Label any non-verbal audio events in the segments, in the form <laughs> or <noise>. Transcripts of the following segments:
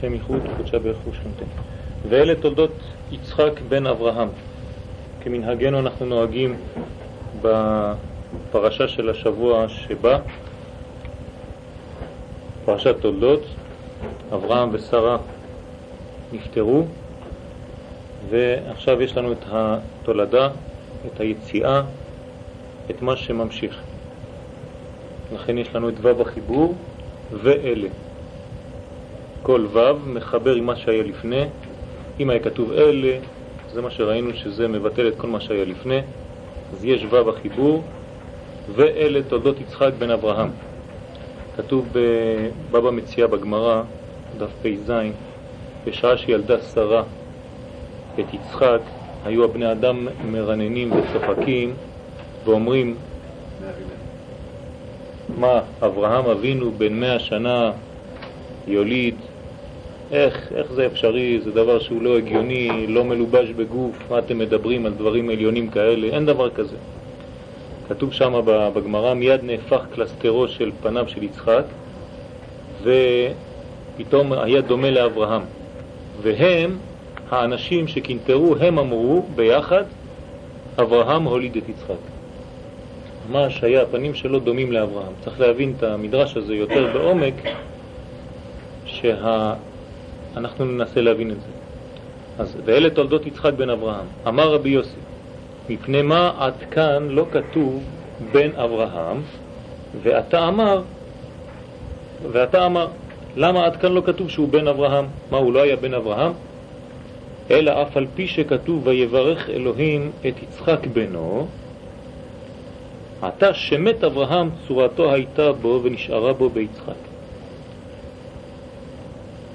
שם ייחוד, קודשה ברך ושכנתנו. ואלה תולדות יצחק בן אברהם. כמנהגנו אנחנו נוהגים בפרשה של השבוע שבא, פרשת תולדות, אברהם ושרה נפטרו, ועכשיו יש לנו את התולדה, את היציאה, את מה שממשיך. לכן יש לנו את ו' החיבור ואלה. כל ו' מחבר עם מה שהיה לפני, אם היה כתוב אלה, זה מה שראינו שזה מבטל את כל מה שהיה לפני, אז יש ו' החיבור ואלה תולדות יצחק בן אברהם. כתוב בבבא מציאה בגמרא, דף פ"ז, בשעה שילדה שרה את יצחק, היו הבני אדם מרננים וצוחקים ואומרים, מה, אברהם אבינו בן מאה שנה יוליד, איך, איך זה אפשרי, זה דבר שהוא לא הגיוני, לא מלובש בגוף, מה אתם מדברים על דברים עליונים כאלה, אין דבר כזה. כתוב שם בגמרא, מיד נהפך קלסטרו של פניו של יצחק, ופתאום היה דומה לאברהם. והם, האנשים שקינטרו, הם אמרו ביחד, אברהם הוליד את יצחק. ממש היה, הפנים שלו דומים לאברהם. צריך להבין את המדרש הזה יותר בעומק, שאנחנו שה... ננסה להבין את זה. אז ואלה תולדות יצחק בן אברהם. אמר רבי יוסי, מפני מה עד כאן לא כתוב בן אברהם, ואתה אמר, ואתה אמר, למה עד כאן לא כתוב שהוא בן אברהם? מה, הוא לא היה בן אברהם? אלא אף על פי שכתוב ויברך אלוהים את יצחק בנו, עתה שמת אברהם צורתו הייתה בו ונשארה בו ביצחק.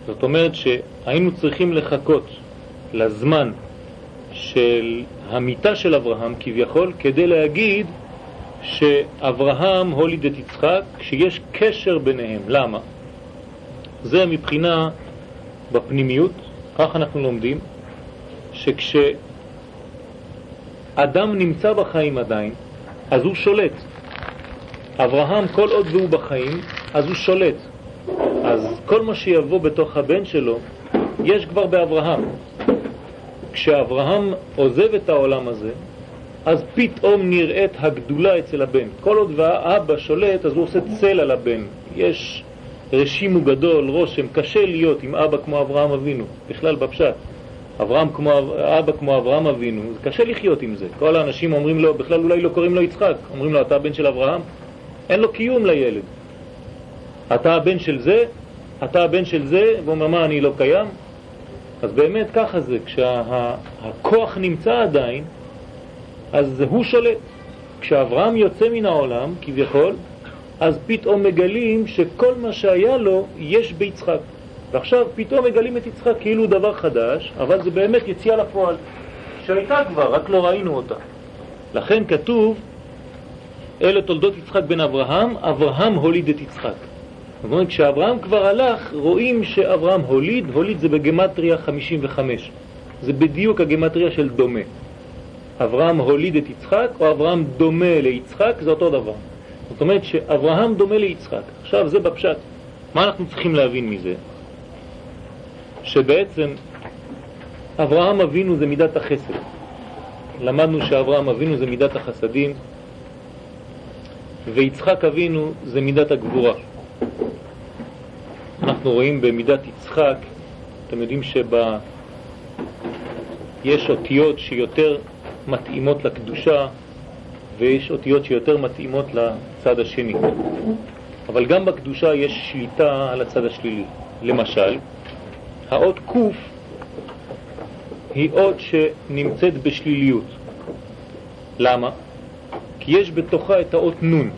זאת אומרת שהיינו צריכים לחכות לזמן של המיטה של אברהם כביכול כדי להגיד שאברהם הוליד את יצחק כשיש קשר ביניהם. למה? זה מבחינה בפנימיות, כך אנחנו לומדים, שכשאדם נמצא בחיים עדיין, אז הוא שולט. אברהם, כל עוד והוא בחיים, אז הוא שולט. אז כל מה שיבוא בתוך הבן שלו, יש כבר באברהם. כשאברהם עוזב את העולם הזה, אז פתאום נראית הגדולה אצל הבן. כל עוד והאבא שולט, אז הוא עושה צל על הבן. יש רשימו גדול, רושם, קשה להיות עם אבא כמו אברהם אבינו, בכלל בפשט. אברהם כמו, אבא כמו אברהם אבינו, זה קשה לחיות עם זה. כל האנשים אומרים לו, בכלל אולי לא קוראים לו יצחק, אומרים לו, אתה הבן של אברהם? אין לו קיום לילד. אתה הבן של זה, אתה הבן של זה, והוא אומר, מה, אני לא קיים? אז באמת ככה זה, כשהכוח כשה, נמצא עדיין, אז הוא שולט. כשאברהם יוצא מן העולם, כביכול, אז פתאום מגלים שכל מה שהיה לו יש ביצחק. ועכשיו פתאום מגלים את יצחק כאילו דבר חדש, אבל זה באמת יציאה לפועל, שהייתה כבר, רק לא ראינו אותה. לכן כתוב, אלה תולדות יצחק בן אברהם, אברהם הוליד את יצחק. זאת אומרת, כשאברהם כבר הלך, רואים שאברהם הוליד, הוליד זה בגמטריה 55. זה בדיוק הגמטריה של דומה. אברהם הוליד את יצחק, או אברהם דומה ליצחק, זה אותו דבר. זאת אומרת שאברהם דומה ליצחק. עכשיו זה בפשט. מה אנחנו צריכים להבין מזה? שבעצם אברהם אבינו זה מידת החסד. למדנו שאברהם אבינו זה מידת החסדים, ויצחק אבינו זה מידת הגבורה. אנחנו רואים במידת יצחק, אתם יודעים שיש אותיות שיותר מתאימות לקדושה ויש אותיות שיותר מתאימות לצד השני. אבל גם בקדושה יש שליטה על הצד השלילי. למשל, האות ק' היא אות שנמצאת בשליליות. למה? כי יש בתוכה את האות נ'.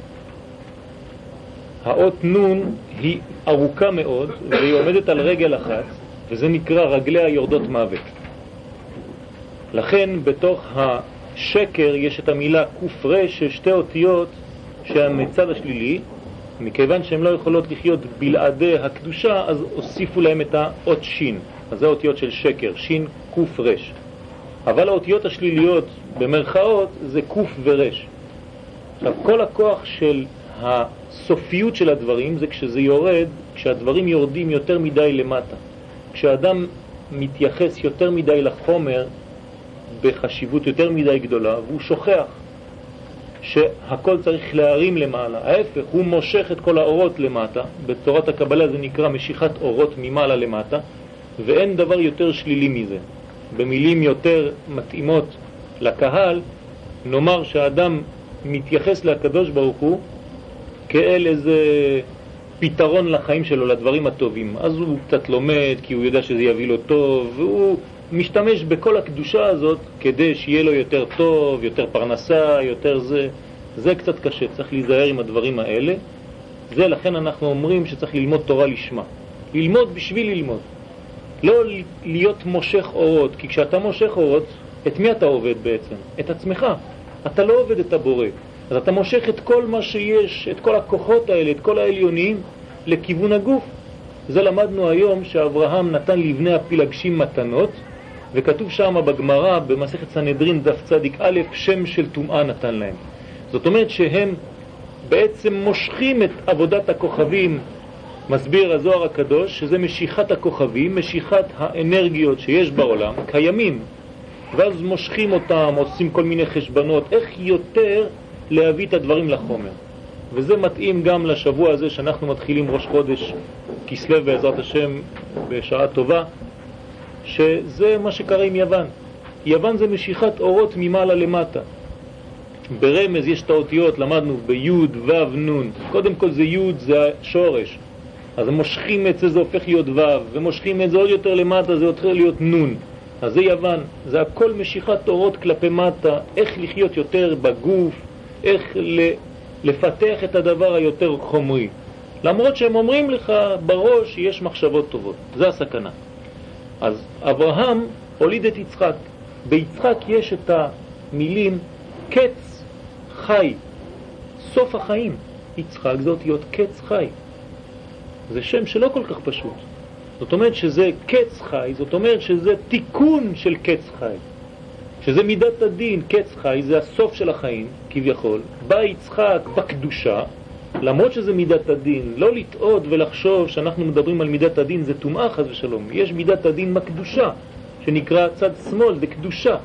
האות נ' היא ארוכה מאוד והיא עומדת על רגל אחת, וזה נקרא רגליה יורדות מוות. לכן בתוך השקר יש את המילה ק"ר של שתי אותיות שהמצד השלילי, מכיוון שהן לא יכולות לחיות בלעדי הקדושה, אז הוסיפו להם את האות שין. אז זה האותיות של שקר, שין ק"ר. אבל האותיות השליליות במרכאות זה ק' ורש. עכשיו, כל הכוח של הסופיות של הדברים זה כשזה יורד, כשהדברים יורדים יותר מדי למטה. כשאדם מתייחס יותר מדי לחומר בחשיבות יותר מדי גדולה, והוא שוכח שהכל צריך להרים למעלה. ההפך, הוא מושך את כל האורות למטה, בתורת הקבלה זה נקרא משיכת אורות ממעלה למטה, ואין דבר יותר שלילי מזה. במילים יותר מתאימות לקהל, נאמר שהאדם מתייחס לקדוש ברוך הוא כאל איזה פתרון לחיים שלו, לדברים הטובים. אז הוא קצת לומד כי הוא יודע שזה יביא לו טוב, והוא משתמש בכל הקדושה הזאת כדי שיהיה לו יותר טוב, יותר פרנסה, יותר זה. זה קצת קשה, צריך להיזהר עם הדברים האלה. זה לכן אנחנו אומרים שצריך ללמוד תורה לשמה. ללמוד בשביל ללמוד. לא להיות מושך אורות, כי כשאתה מושך אורות, את מי אתה עובד בעצם? את עצמך. אתה לא עובד את הבורא. אז אתה מושך את כל מה שיש, את כל הכוחות האלה, את כל העליונים, לכיוון הגוף. זה למדנו היום שאברהם נתן לבני הפילגשים מתנות, וכתוב שם בגמרא, במסכת סנהדרין, דף צדיק א', שם של טומאה נתן להם. זאת אומרת שהם בעצם מושכים את עבודת הכוכבים, מסביר הזוהר הקדוש, שזה משיכת הכוכבים, משיכת האנרגיות שיש בעולם, קיימים, ואז מושכים אותם, עושים כל מיני חשבנות, איך יותר להביא את הדברים לחומר. וזה מתאים גם לשבוע הזה שאנחנו מתחילים ראש חודש כסלו בעזרת השם בשעה טובה, שזה מה שקרה עם יוון. יוון זה משיכת אורות ממעלה למטה. ברמז יש את האותיות, למדנו בי' ו' נ', קודם כל זה י' זה השורש, אז מושכים את זה, זה הופך להיות ו', ומושכים את זה עוד יותר למטה, זה הופך להיות נ'. אז זה יוון, זה הכל משיכת אורות כלפי מטה, איך לחיות יותר בגוף, איך לפתח את הדבר היותר חומרי. למרות שהם אומרים לך בראש שיש מחשבות טובות, זה הסכנה. אז אברהם הוליד את יצחק. ביצחק יש את המילים קץ חי, סוף החיים. יצחק זה אותיות קץ חי. זה שם שלא כל כך פשוט. זאת אומרת שזה קץ חי, זאת אומרת שזה תיקון של קץ חי. שזה מידת הדין, קץ חי, זה הסוף של החיים, כביכול. בא יצחק בקדושה, למרות שזה מידת הדין, לא לטעות ולחשוב שאנחנו מדברים על מידת הדין, זה טומאה חס ושלום. יש מידת הדין מקדושה, שנקרא צד שמאל, זה קדושה.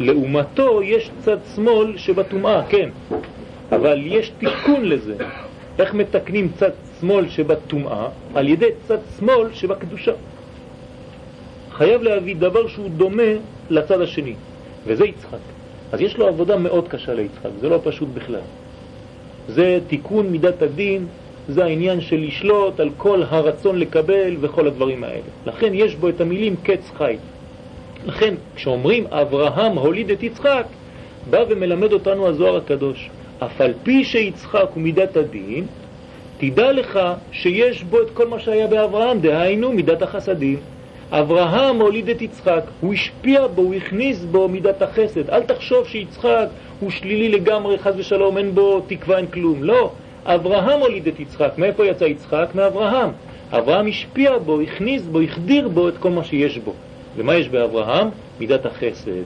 לעומתו יש צד שמאל שבטומאה, כן, אבל יש תיקון לזה. איך מתקנים צד שמאל שבטומאה? על ידי צד שמאל שבקדושה. חייב להביא דבר שהוא דומה לצד השני, וזה יצחק. אז יש לו עבודה מאוד קשה ליצחק, זה לא פשוט בכלל. זה תיקון מידת הדין, זה העניין של לשלוט על כל הרצון לקבל וכל הדברים האלה. לכן יש בו את המילים קץ חי. לכן כשאומרים אברהם הוליד את יצחק, בא ומלמד אותנו הזוהר הקדוש. אף על פי שיצחק הוא מידת הדין, תדע לך שיש בו את כל מה שהיה באברהם, דהיינו מידת החסדים. אברהם הוליד את יצחק, הוא השפיע בו, הוא הכניס בו מידת החסד. אל תחשוב שיצחק הוא שלילי לגמרי, חז ושלום, אין בו תקווה, אין כלום. לא, אברהם הוליד את יצחק. מאיפה יצא יצחק? מאברהם. אברהם השפיע בו, הכניס בו, החדיר בו את כל מה שיש בו. ומה יש באברהם? מידת החסד.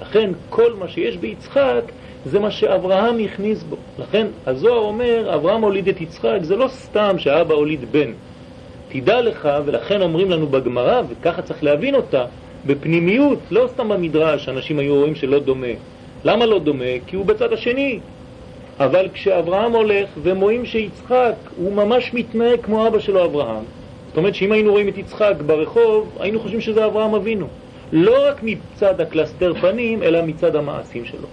לכן כל מה שיש ביצחק זה מה שאברהם הכניס בו. לכן הזוהר אומר, אברהם הוליד את יצחק, זה לא סתם שאבא הוליד בן. תדע לך, ולכן אומרים לנו בגמרא, וככה צריך להבין אותה, בפנימיות, לא סתם במדרש, אנשים היו רואים שלא דומה. למה לא דומה? כי הוא בצד השני. אבל כשאברהם הולך והם רואים שיצחק הוא ממש מתנהג כמו אבא שלו אברהם, זאת אומרת שאם היינו רואים את יצחק ברחוב, היינו חושבים שזה אברהם אבינו. לא רק מצד הקלסתר פנים, אלא מצד המעשים שלו.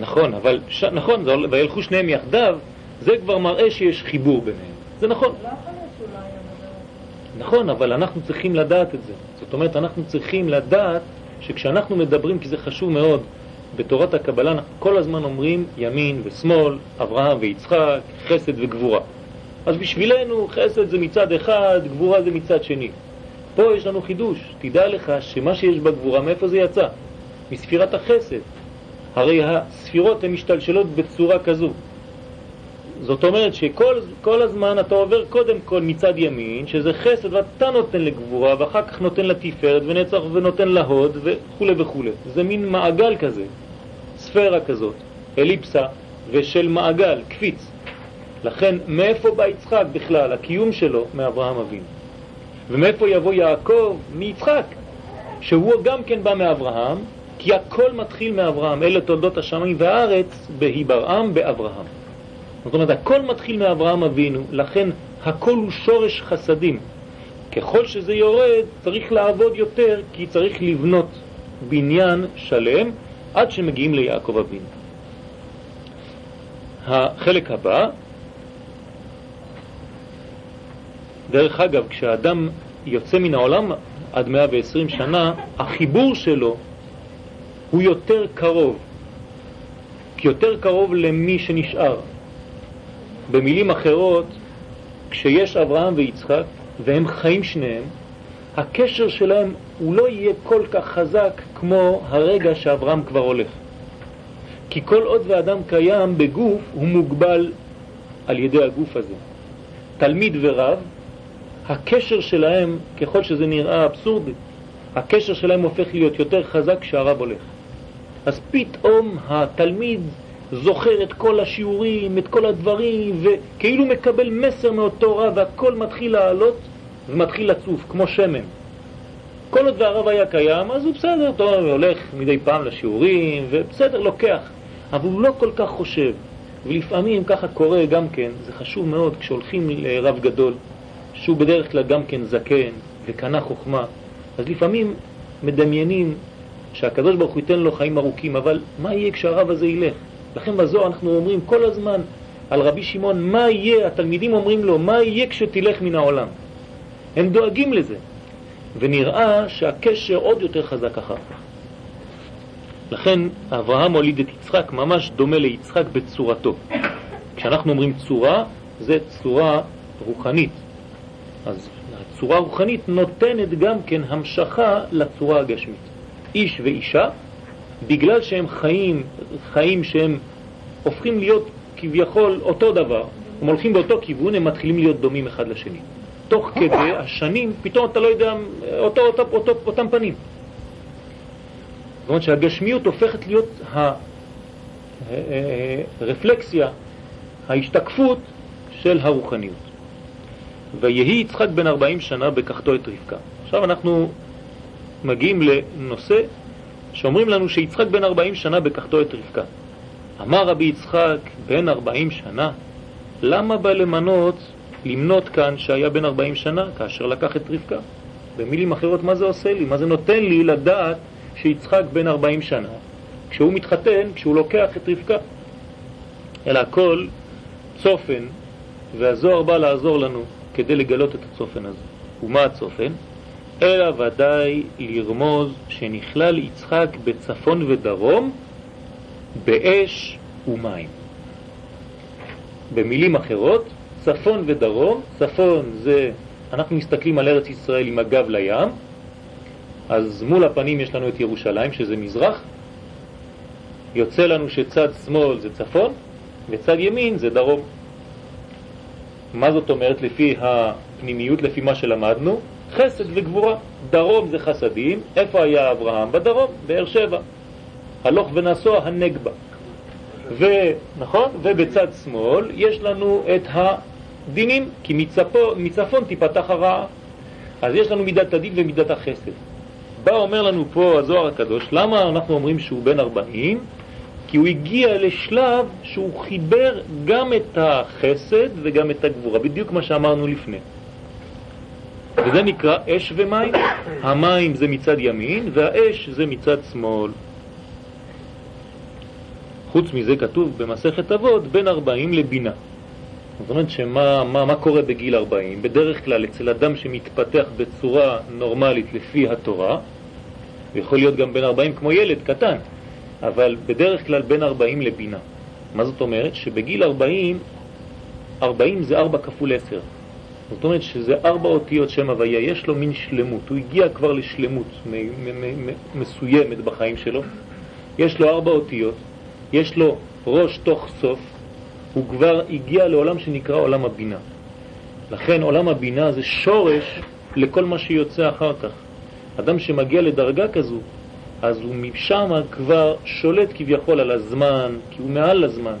נכון, אבל, ש... נכון, זה... וילכו שניהם יחדיו, זה כבר מראה שיש חיבור ביניהם. זה נכון. לא נכון, אבל אנחנו צריכים לדעת את זה. זאת אומרת, אנחנו צריכים לדעת שכשאנחנו מדברים, כי זה חשוב מאוד, בתורת הקבלה אנחנו כל הזמן אומרים ימין ושמאל, אברהם ויצחק, חסד וגבורה. אז בשבילנו חסד זה מצד אחד, גבורה זה מצד שני. פה יש לנו חידוש, תדע לך שמה שיש בגבורה, מאיפה זה יצא? מספירת החסד. הרי הספירות הן משתלשלות בצורה כזו. זאת אומרת שכל הזמן אתה עובר קודם כל מצד ימין, שזה חסד ואתה נותן לגבורה, ואחר כך נותן לתפארת ונצח ונותן להוד וכו' וכו'. זה מין מעגל כזה, ספירה כזאת, אליפסה, ושל מעגל, קפיץ. לכן, מאיפה בא יצחק בכלל? הקיום שלו מאברהם אבינו. ומאיפה יבוא יעקב? מיצחק, שהוא גם כן בא מאברהם, כי הכל מתחיל מאברהם, אלה תולדות השמיים והארץ בהיברעם באברהם. זאת אומרת, הכל מתחיל מאברהם אבינו, לכן הכל הוא שורש חסדים. ככל שזה יורד, צריך לעבוד יותר, כי צריך לבנות בניין שלם עד שמגיעים ליעקב אבינו. החלק הבא, דרך אגב, כשאדם יוצא מן העולם עד 120 שנה, החיבור שלו הוא יותר קרוב, יותר קרוב למי שנשאר. במילים אחרות, כשיש אברהם ויצחק והם חיים שניהם, הקשר שלהם הוא לא יהיה כל כך חזק כמו הרגע שאברהם כבר הולך. כי כל עוד ואדם קיים בגוף הוא מוגבל על ידי הגוף הזה. תלמיד ורב, הקשר שלהם, ככל שזה נראה אבסורדי, הקשר שלהם הופך להיות יותר חזק כשהרב הולך. אז פתאום התלמיד זוכר את כל השיעורים, את כל הדברים, וכאילו מקבל מסר מאותו רב, והכל מתחיל לעלות ומתחיל לצוף, כמו שמן. כל עוד והרב היה קיים, אז הוא בסדר, טוב, הולך מדי פעם לשיעורים, ובסדר, לוקח. אבל הוא לא כל כך חושב. ולפעמים ככה קורה גם כן, זה חשוב מאוד כשהולכים לרב גדול, שהוא בדרך כלל גם כן זקן וקנה חוכמה, אז לפעמים מדמיינים שהקדוש ברוך הוא ייתן לו חיים ארוכים, אבל מה יהיה כשהרב הזה ילך? לכן בזוהר אנחנו אומרים כל הזמן על רבי שמעון, מה יהיה, התלמידים אומרים לו, מה יהיה כשתלך מן העולם? הם דואגים לזה, ונראה שהקשר עוד יותר חזק אחר כך. לכן אברהם הוליד את יצחק ממש דומה ליצחק בצורתו. כשאנחנו אומרים צורה, זה צורה רוחנית. אז הצורה הרוחנית נותנת גם כן המשכה לצורה הגשמית. איש ואישה, בגלל שהם חיים, חיים שהם הופכים להיות כביכול אותו דבר, הם הולכים באותו כיוון, הם מתחילים להיות דומים אחד לשני. תוך כדי השנים, פתאום אתה לא יודע, אותו, אותו, אותו, אותם פנים. זאת אומרת שהגשמיות הופכת להיות הרפלקסיה, ההשתקפות של הרוחניות. ויהי יצחק בן 40 שנה בקחתו את רבקה. עכשיו אנחנו מגיעים לנושא שאומרים לנו שיצחק בן 40 שנה בקחתו את רבקה. אמר רבי יצחק, בן 40 שנה, למה בא למנות, למנות כאן שהיה בן 40 שנה כאשר לקח את רבקה? במילים אחרות, מה זה עושה לי? מה זה נותן לי לדעת שיצחק בן 40 שנה, כשהוא מתחתן, כשהוא לוקח את רבקה? אלא הכל צופן, והזוהר בא לעזור לנו כדי לגלות את הצופן הזה. ומה הצופן? אלא ודאי לרמוז שנכלל יצחק בצפון ודרום באש ומים. במילים אחרות, צפון ודרום, צפון זה, אנחנו מסתכלים על ארץ ישראל עם הגב לים, אז מול הפנים יש לנו את ירושלים שזה מזרח, יוצא לנו שצד שמאל זה צפון וצד ימין זה דרום. מה זאת אומרת לפי הפנימיות, לפי מה שלמדנו? חסד וגבורה. דרום זה חסדים, איפה היה אברהם? בדרום, באר שבע. הלוך ונסוע הנגבה. ונכון, ובצד שמאל יש לנו את הדינים, כי מצפו, מצפון תיפתח הרעה. אז יש לנו מידת הדין ומידת החסד. בא אומר לנו פה הזוהר הקדוש, למה אנחנו אומרים שהוא בן 40? כי הוא הגיע לשלב שהוא חיבר גם את החסד וגם את הגבורה, בדיוק מה שאמרנו לפני. וזה נקרא אש ומים. המים זה מצד ימין והאש זה מצד שמאל. חוץ מזה כתוב במסכת אבות בין 40 לבינה. זאת אומרת שמה מה, מה קורה בגיל 40? בדרך כלל אצל אדם שמתפתח בצורה נורמלית לפי התורה, יכול להיות גם בין 40 כמו ילד קטן, אבל בדרך כלל בין 40 לבינה. מה זאת אומרת? שבגיל 40, 40 זה 4 כפול 10. זאת אומרת שזה ארבע אותיות שם הוויה, יש לו מין שלמות, הוא הגיע כבר לשלמות מסוימת בחיים שלו, יש לו ארבע אותיות, יש לו ראש תוך סוף, הוא כבר הגיע לעולם שנקרא עולם הבינה. לכן עולם הבינה זה שורש לכל מה שיוצא אחר כך. אדם שמגיע לדרגה כזו, אז הוא משם כבר שולט כביכול על הזמן, כי הוא מעל הזמן.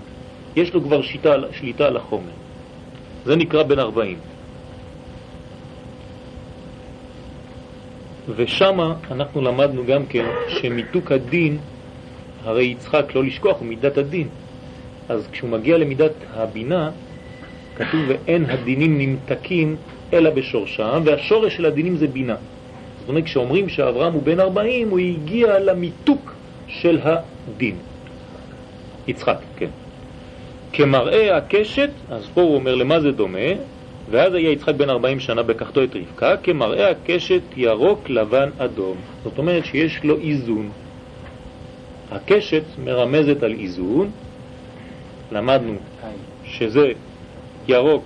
יש לו כבר שיטה, שליטה על החומר. זה נקרא בן 40. ושם אנחנו למדנו גם כן שמיתוק הדין, הרי יצחק, לא לשכוח, הוא מידת הדין. אז כשהוא מגיע למידת הבינה, כתוב ואין הדינים נמתקים אלא בשורשם, והשורש של הדינים זה בינה. זאת אומרת, כשאומרים שאברהם הוא בן 40, הוא הגיע למיתוק של הדין. יצחק, כן. כמראה הקשת, אז פה הוא אומר למה זה דומה, ואז היה יצחק בן 40 שנה בקחתו את רבקה, כמראה הקשת ירוק, לבן, אדום. זאת אומרת שיש לו איזון. הקשת מרמזת על איזון, למדנו שזה ירוק,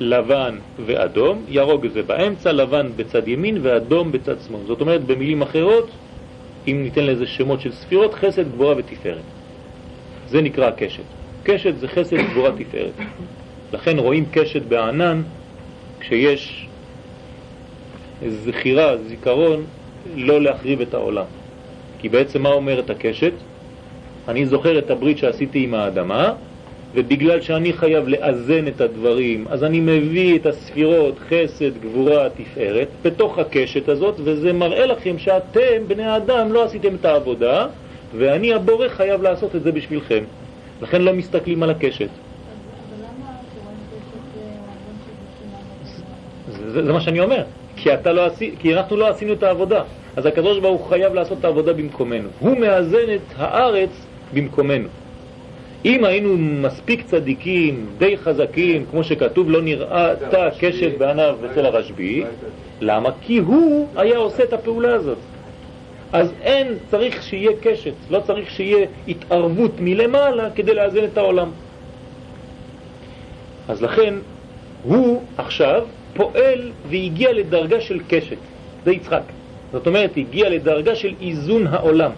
לבן ואדום, ירוק זה באמצע, לבן בצד ימין ואדום בצד שמאל. זאת אומרת, במילים אחרות, אם ניתן לזה שמות של ספירות, חסד, גבורה ותפארת. זה נקרא הקשת. קשת זה חסד, גבורה, תפארת. לכן רואים קשת בענן כשיש זכירה, זיכרון, לא להחריב את העולם. כי בעצם מה אומרת הקשת? אני זוכר את הברית שעשיתי עם האדמה, ובגלל שאני חייב לאזן את הדברים, אז אני מביא את הספירות, חסד, גבורה, תפארת, בתוך הקשת הזאת, וזה מראה לכם שאתם, בני האדם, לא עשיתם את העבודה, ואני הבורא חייב לעשות את זה בשבילכם. לכן לא מסתכלים על הקשת. זה, זה מה שאני אומר, כי, לא עשי, כי אנחנו לא עשינו את העבודה. אז הקדוש ברוך הוא חייב לעשות את העבודה במקומנו. הוא מאזן את הארץ במקומנו. אם היינו מספיק צדיקים, די חזקים, כמו שכתוב, לא נראתה קשת בעיניו אצל הרשב"י, למה? כי הוא היה עושה את הפעולה הזאת. אז אין, צריך שיהיה קשת, לא צריך שיהיה התערבות מלמעלה כדי לאזן את העולם. אז לכן, הוא עכשיו פועל והגיע לדרגה של קשת, זה יצחק. זאת אומרת, הגיע לדרגה של איזון העולם.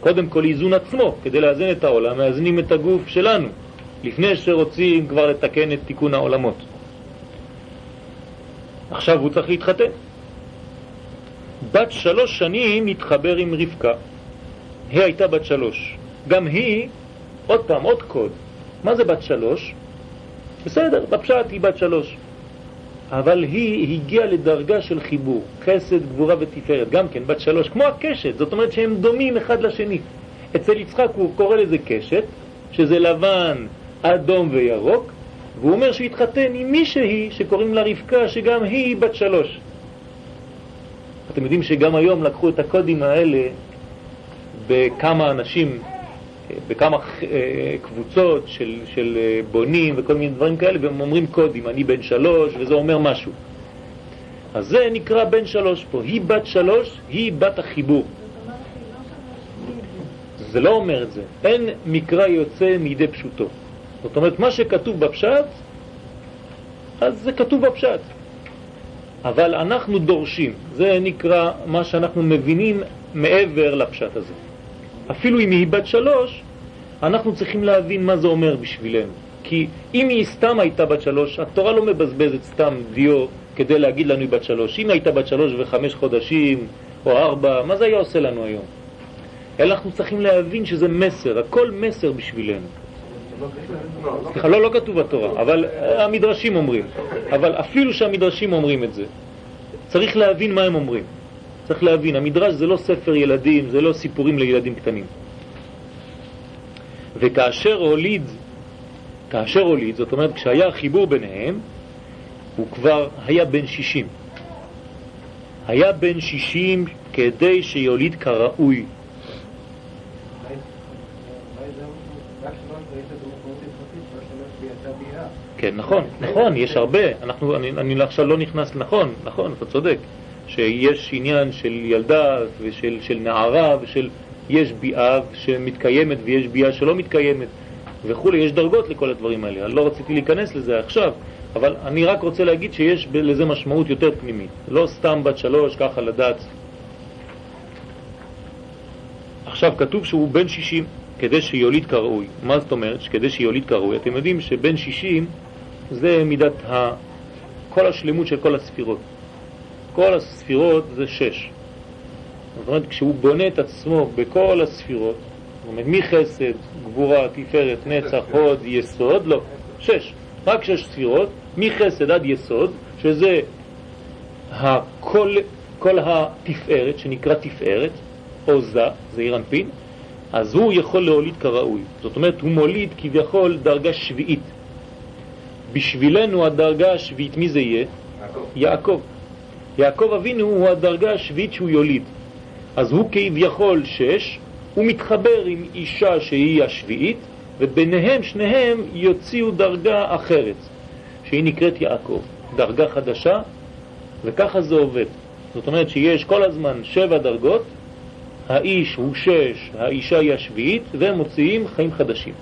קודם כל איזון עצמו, כדי לאזן את העולם, מאזנים את הגוף שלנו, לפני שרוצים כבר לתקן את תיקון העולמות. עכשיו הוא צריך להתחתן. בת שלוש שנים התחבר עם רבקה. היא הייתה בת שלוש. גם היא, עוד פעם, עוד קוד. מה זה בת שלוש? בסדר, בפשט היא בת שלוש. אבל היא הגיעה לדרגה של חיבור, חסד, גבורה ותפארת, גם כן בת שלוש, כמו הקשת, זאת אומרת שהם דומים אחד לשני. אצל יצחק הוא קורא לזה קשת, שזה לבן, אדום וירוק, והוא אומר שהוא התחתן עם מישהי שקוראים לה רבקה, שגם היא בת שלוש. אתם יודעים שגם היום לקחו את הקודים האלה בכמה אנשים בכמה אה, קבוצות של, של אה, בונים וכל מיני דברים כאלה, והם אומרים קודים, אני בן שלוש, וזה אומר משהו. אז זה נקרא בן שלוש פה. היא בת שלוש, היא בת החיבור. זה לא אומר את זה. אין מקרא יוצא מידי פשוטו. זאת אומרת, מה שכתוב בפשט, אז זה כתוב בפשט. אבל אנחנו דורשים, זה נקרא מה שאנחנו מבינים מעבר לפשט הזה. אפילו אם היא בת שלוש, אנחנו צריכים להבין מה זה אומר בשבילנו. כי אם היא סתם הייתה בת שלוש, התורה לא מבזבזת סתם דיו כדי להגיד לנו היא בת שלוש. אם הייתה בת שלוש וחמש חודשים או ארבע, מה זה היה עושה לנו היום? אלא אנחנו צריכים להבין שזה מסר, הכל מסר בשבילנו. סליחה, לא, לא כתוב בתורה, אבל המדרשים אומרים. אבל אפילו שהמדרשים אומרים את זה, צריך להבין מה הם אומרים. צריך להבין, המדרש זה לא ספר ילדים, זה לא סיפורים לילדים קטנים. וכאשר הוליד, כאשר הוליד, זאת אומרת כשהיה חיבור ביניהם, הוא כבר היה בן 60. היה בן 60 כדי שיוליד כראוי. כן, נכון, נכון, יש הרבה. אנחנו, אני, אני עכשיו לא נכנס, נכון, נכון, אתה צודק. שיש עניין של ילדה ושל של נערה ושל... יש ביאה שמתקיימת ויש ביאה שלא מתקיימת וכו', יש דרגות לכל הדברים האלה. אני לא רציתי להיכנס לזה עכשיו, אבל אני רק רוצה להגיד שיש לזה משמעות יותר פנימית. לא סתם בת שלוש, ככה לדעת. עכשיו, כתוב שהוא בן שישים כדי שיוליד כראוי. מה זאת אומרת? כדי שיוליד כראוי. אתם יודעים שבן שישים זה מידת ה... כל השלמות של כל הספירות. כל הספירות זה שש. זאת אומרת, כשהוא בונה את עצמו בכל הספירות, זאת אומרת, מחסד, גבורה, תפארת, נצח, הוד, יסוד, לא, שש. רק שש ספירות, מחסד עד יסוד, שזה הכל, כל התפארת, שנקרא תפארת, או זה, זה אירנפין, אז הוא יכול להוליד כראוי. זאת אומרת, הוא מוליד כביכול דרגה שביעית. בשבילנו הדרגה השביעית, מי זה יהיה? יעקב. יעקב. יעקב אבינו הוא הדרגה השביעית שהוא יוליד. אז הוא כביכול שש, הוא מתחבר עם אישה שהיא השביעית, וביניהם שניהם יוציאו דרגה אחרת, שהיא נקראת יעקב, דרגה חדשה, וככה זה עובד. זאת אומרת שיש כל הזמן שבע דרגות, האיש הוא שש, האישה היא השביעית, והם מוציאים חיים חדשים.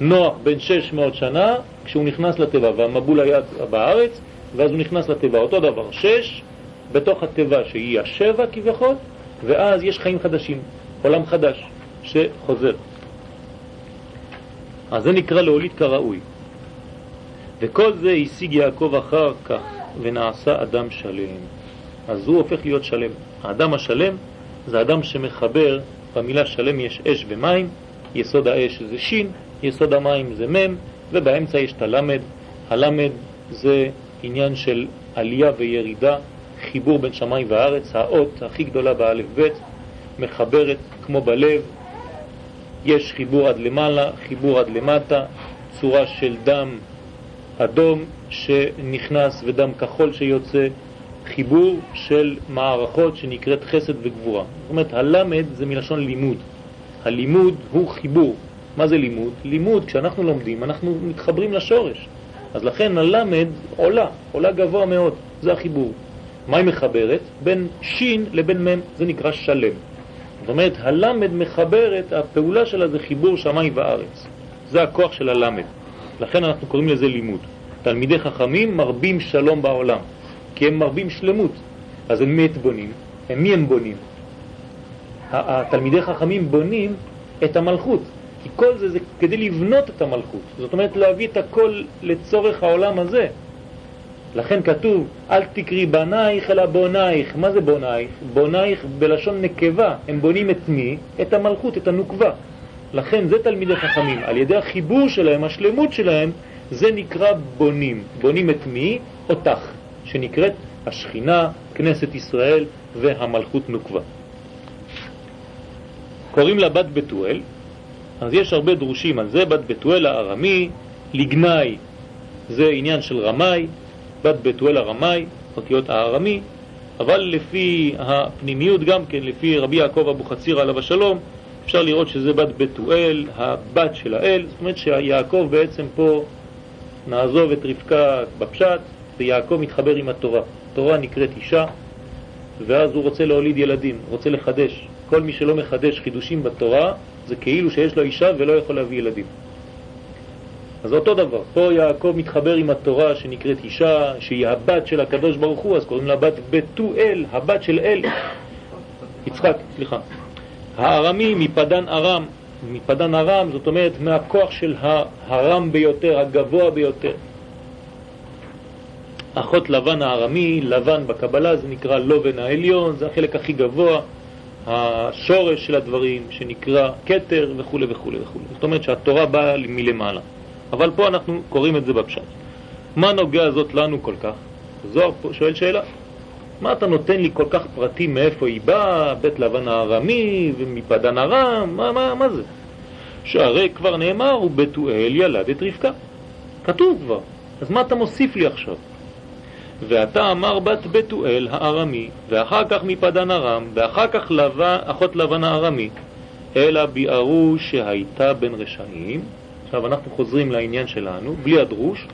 נוח בן שש מאות שנה, כשהוא נכנס לטבע, והמבול היה בארץ, ואז הוא נכנס לטבע, אותו דבר, שש, בתוך הטבע שהיא השבע כביכול, ואז יש חיים חדשים, עולם חדש שחוזר. אז זה נקרא להוליד כראוי. וכל זה השיג יעקב אחר כך, ונעשה אדם שלם. אז הוא הופך להיות שלם. האדם השלם זה אדם שמחבר, במילה שלם יש אש ומים, יסוד האש זה שין, יסוד המים זה מם, ובאמצע יש את הלמד. הלמד זה עניין של עלייה וירידה, חיבור בין שמיים וארץ, האות הכי גדולה באלף בית, מחברת כמו בלב, יש חיבור עד למעלה, חיבור עד למטה, צורה של דם אדום שנכנס ודם כחול שיוצא, חיבור של מערכות שנקראת חסד וגבורה. זאת אומרת, הלמד זה מלשון לימוד. הלימוד הוא חיבור. מה זה לימוד? לימוד, כשאנחנו לומדים, אנחנו מתחברים לשורש. אז לכן הלמד עולה, עולה גבוה מאוד, זה החיבור. מה היא מחברת? בין שין לבין מם, זה נקרא שלם. זאת אומרת, הלמד מחברת, הפעולה שלה זה חיבור שמיים וארץ. זה הכוח של הלמד. לכן אנחנו קוראים לזה לימוד. תלמידי חכמים מרבים שלום בעולם, כי הם מרבים שלמות. אז הם מי בונים? הם מי הם בונים? התלמידי חכמים בונים את המלכות, כי כל זה זה כדי לבנות את המלכות. זאת אומרת להביא את הכל לצורך העולם הזה. לכן כתוב, אל תקרי בנייך אלא בונייך. מה זה בונייך? בונייך בלשון נקבה. הם בונים את מי? את המלכות, את הנוקבה. לכן זה תלמידי חכמים. על ידי החיבור שלהם, השלמות שלהם, זה נקרא בונים. בונים את מי? אותך, שנקראת השכינה, כנסת ישראל והמלכות נוקבה. קוראים לה בת בתואל, אז יש הרבה דרושים על זה, בת בתואל הארמי, לגנאי זה עניין של רמאי, בת בתואל הרמאי, אותיות הארמי, אבל לפי הפנימיות גם כן, לפי רבי יעקב אבוחצירא עליו השלום, אפשר לראות שזה בת בתואל, הבת של האל, זאת אומרת שיעקב בעצם פה, נעזוב את רבקה בפשט, ויעקב מתחבר עם התורה. התורה נקראת אישה, ואז הוא רוצה להוליד ילדים, רוצה לחדש. כל מי שלא מחדש חידושים בתורה, זה כאילו שיש לו אישה ולא יכול להביא ילדים. אז אותו דבר, פה יעקב מתחבר עם התורה שנקראת אישה, שהיא הבת של הקדוש ברוך הוא, אז קוראים לה בת בתואל, הבת של אל, יצחק, סליחה. הארמי מפדן ארם, מפדן ארם זאת אומרת מהכוח של הרם ביותר, הגבוה ביותר. אחות לבן הארמי, לבן בקבלה זה נקרא לובן העליון, זה החלק הכי גבוה, השורש של הדברים שנקרא קטר וכו' וכו' וכו'. זאת אומרת שהתורה באה מלמעלה. אבל פה אנחנו קוראים את זה בפשט. מה נוגע זאת לנו כל כך? זוהר שואל שאלה. מה אתה נותן לי כל כך פרטים מאיפה היא באה, בית לבן הארמי ומפדן ארם, מה, מה, מה זה? שהרי כבר נאמר, ובתואל ילד את רבקה. כתוב כבר, אז מה אתה מוסיף לי עכשיו? ואתה אמר בת בתואל הארמי, ואחר כך מפדן ארם, ואחר כך לבן, אחות לבן הארמי, אלא ביארו שהייתה בין רשעים, עכשיו אנחנו חוזרים לעניין שלנו, בלי הדרוש.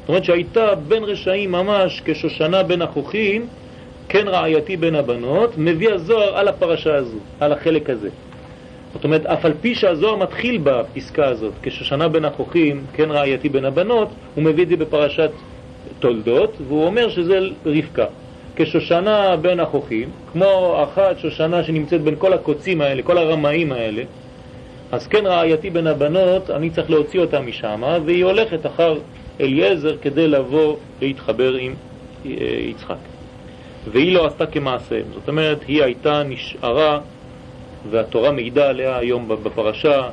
זאת אומרת שהייתה בין רשעים ממש כשושנה בין החוכים, כן רעייתי בין הבנות, מביא הזוהר על הפרשה הזו, על החלק הזה. זאת אומרת, אף על פי שהזוהר מתחיל בפסקה הזאת, כשושנה בין החוכים, כן רעייתי בין הבנות, הוא מביא את זה בפרשת תולדות, והוא אומר שזה רבקה. כשושנה בין החוכים, כמו אחת שושנה שנמצאת בין כל הקוצים האלה, כל הרמאים האלה, אז כן רעייתי בין הבנות, אני צריך להוציא אותה משם, והיא הולכת אחר אליעזר כדי לבוא להתחבר עם אה, יצחק. והיא לא עשתה כמעשה, זאת אומרת, היא הייתה נשארה, והתורה מעידה עליה היום בפרשה,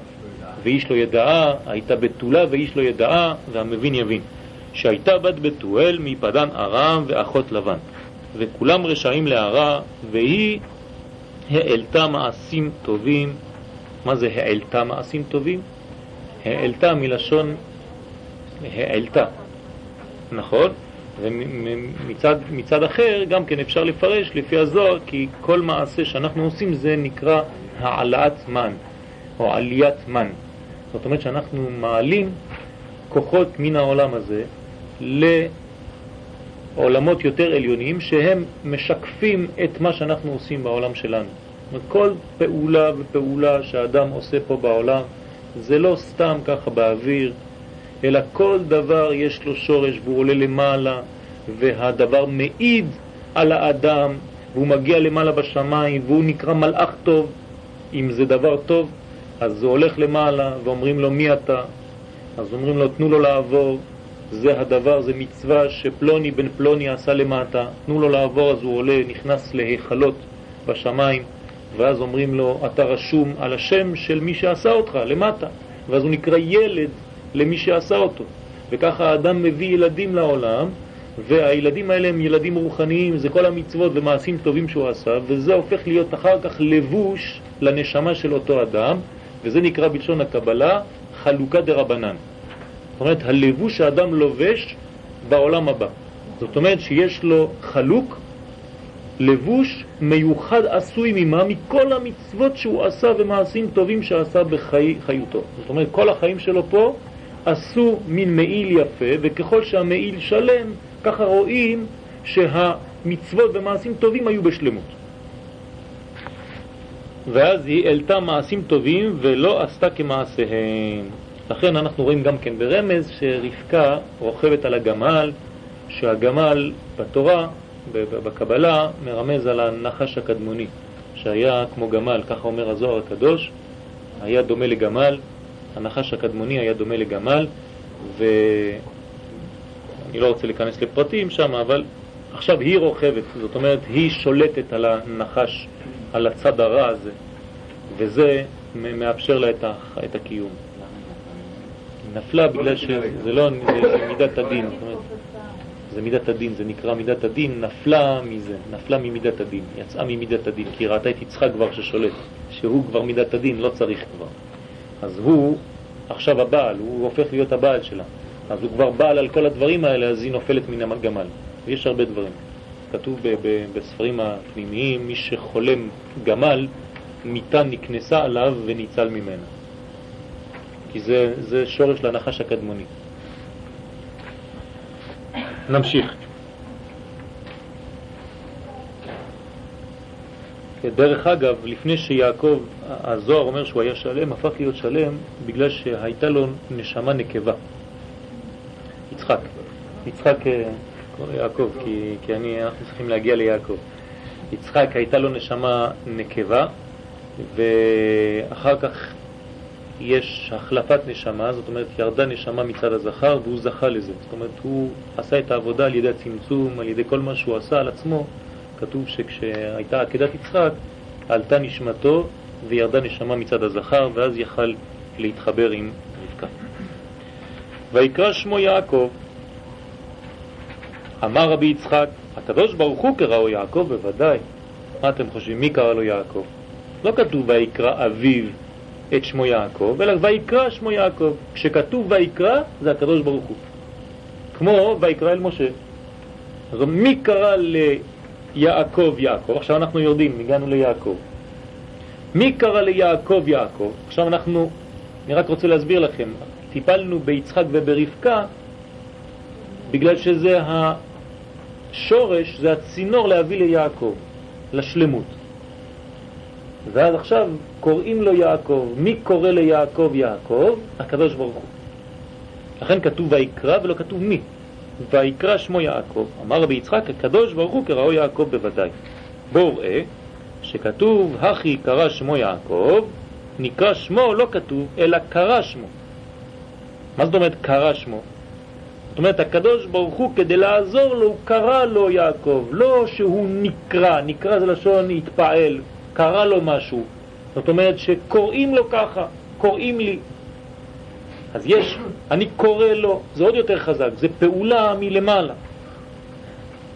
ואיש לא ידעה, הייתה בתולה ואיש לא ידעה, והמבין יבין. שהייתה בת בתואל מפדן ארם ואחות לבן. וכולם רשעים להרע, והיא העלתה מעשים טובים. מה זה העלתה מעשים טובים? העלתה מלשון העלתה, נכון? ומצד מצד אחר גם כן אפשר לפרש לפי הזוהר כי כל מעשה שאנחנו עושים זה נקרא העלאת מן או עליית מן. זאת אומרת שאנחנו מעלים כוחות מן העולם הזה לעולמות יותר עליונים שהם משקפים את מה שאנחנו עושים בעולם שלנו. כל פעולה ופעולה שהאדם עושה פה בעולם זה לא סתם ככה באוויר, אלא כל דבר יש לו שורש והוא עולה למעלה, והדבר מעיד על האדם, והוא מגיע למעלה בשמיים, והוא נקרא מלאך טוב. אם זה דבר טוב, אז הוא הולך למעלה, ואומרים לו מי אתה? אז אומרים לו תנו לו לעבור, זה הדבר, זה מצווה שפלוני בן פלוני עשה למטה, תנו לו לעבור, אז הוא עולה, נכנס להיכלות בשמיים, ואז אומרים לו, אתה רשום על השם של מי שעשה אותך, למטה, ואז הוא נקרא ילד למי שעשה אותו. וככה האדם מביא ילדים לעולם, והילדים האלה הם ילדים רוחניים, זה כל המצוות ומעשים טובים שהוא עשה, וזה הופך להיות אחר כך לבוש לנשמה של אותו אדם, וזה נקרא בלשון הקבלה חלוקה דרבנן. זאת אומרת, הלבוש שהאדם לובש בעולם הבא. זאת אומרת שיש לו חלוק, לבוש מיוחד עשוי ממה? מכל המצוות שהוא עשה ומעשים טובים שעשה בחיותו. זאת אומרת, כל החיים שלו פה עשו מין מעיל יפה, וככל שהמעיל שלם, ככה רואים שהמצוות ומעשים טובים היו בשלמות. ואז היא העלתה מעשים טובים ולא עשתה כמעשיהם. לכן אנחנו רואים גם כן ברמז שרבקה רוכבת על הגמל, שהגמל בתורה, בקבלה, מרמז על הנחש הקדמוני, שהיה כמו גמל, ככה אומר הזוהר הקדוש, היה דומה לגמל, הנחש הקדמוני היה דומה לגמל, ואני לא רוצה להיכנס לפרטים שם, אבל עכשיו היא רוכבת, זאת אומרת, היא שולטת על הנחש, על הצד הרע הזה, וזה מאפשר לה את הקיום. נפלה בגלל שזה לא, מידת הדין, זה מידת הדין, זה נקרא מידת הדין, נפלה מזה, נפלה ממידת הדין, יצאה ממידת הדין, כי ראתה את יצחק כבר ששולט, שהוא כבר מידת הדין, לא צריך כבר. אז הוא עכשיו הבעל, הוא הופך להיות הבעל שלה. אז הוא כבר בעל על כל הדברים האלה, אז היא נופלת מן הגמל. ויש הרבה דברים. כתוב בספרים הפנימיים, מי שחולם גמל, מיטה נקנסה עליו וניצל ממנה. כי זה, זה שורש לנחש הקדמוני. נמשיך. דרך אגב, לפני שיעקב, הזוהר אומר שהוא היה שלם, הפך להיות שלם בגלל שהייתה לו נשמה נקבה. יצחק. יצחק, אה, קורא יעקב, כי, כי אני, אנחנו צריכים להגיע ליעקב. יצחק הייתה לו נשמה נקבה, ואחר כך יש החלפת נשמה, זאת אומרת ירדה נשמה מצד הזכר והוא זכה לזה. זאת אומרת הוא עשה את העבודה על ידי הצמצום, על ידי כל מה שהוא עשה על עצמו, כתוב שכשהייתה עקדת יצחק, עלתה נשמתו וירדה נשמה מצד הזכר, ואז יכל להתחבר עם רבקה. ויקרא שמו יעקב. אמר רבי יצחק, הקדוש ברוך הוא קראו יעקב בוודאי. מה אתם חושבים, מי קרא לו יעקב? לא כתוב ויקרא אביו את שמו יעקב, אלא ויקרא שמו יעקב. כשכתוב ויקרא, זה הקדוש ברוך הוא. כמו ויקרא אל משה. אז מי קרא יעקב יעקב, עכשיו אנחנו יורדים, הגענו ליעקב. מי קרא ליעקב יעקב? עכשיו אנחנו, אני רק רוצה להסביר לכם, טיפלנו ביצחק וברבקה בגלל שזה השורש, זה הצינור להביא ליעקב, לשלמות. ואז עכשיו קוראים לו יעקב. מי קורא ליעקב יעקב? הקדוש ברוך הוא. לכן כתוב ויקרא ולא כתוב מי. ויקרא שמו יעקב. אמר רבי יצחק, הקדוש ברוך הוא קראו יעקב בוודאי. בואו ראה שכתוב, הכי קרא שמו יעקב, נקרא שמו לא כתוב, אלא קרא שמו. מה זאת אומרת קרא שמו? זאת אומרת, הקדוש ברוך הוא, כדי לעזור לו, הוא קרא לו יעקב, לא שהוא נקרא, נקרא זה לשון התפעל, קרא לו משהו. זאת אומרת שקוראים לו ככה, קוראים לי. אז יש, אני קורא לו, זה עוד יותר חזק, זה פעולה מלמעלה.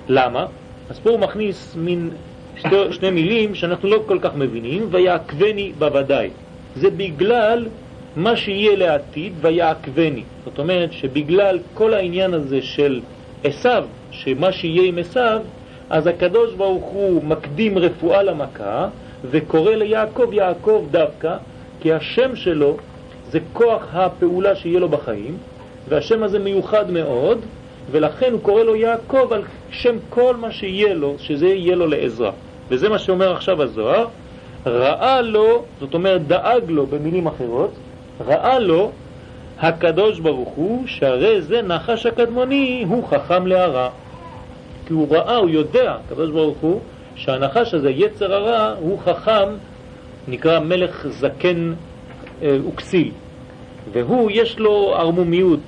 למה? אז פה הוא מכניס מין שתי, שני מילים שאנחנו לא כל כך מבינים, ויעקבני בוודאי. זה בגלל מה שיהיה לעתיד ויעקבני. זאת אומרת שבגלל כל העניין הזה של עשיו, שמה שיהיה עם עשיו, אז הקדוש ברוך הוא מקדים רפואה למכה וקורא ליעקב יעקב דווקא, כי השם שלו זה כוח הפעולה שיהיה לו בחיים, והשם הזה מיוחד מאוד, ולכן הוא קורא לו יעקב על שם כל מה שיהיה לו, שזה יהיה לו לעזרה. וזה מה שאומר עכשיו הזוהר, ראה לו, זאת אומרת דאג לו במילים אחרות, ראה לו הקדוש ברוך הוא שהרי זה נחש הקדמוני הוא חכם להרע. כי הוא ראה, הוא יודע, הקדוש ברוך הוא, שהנחש הזה, יצר הרע, הוא חכם, נקרא מלך זקן אה, וכסיל. והוא, יש לו ערמומיות,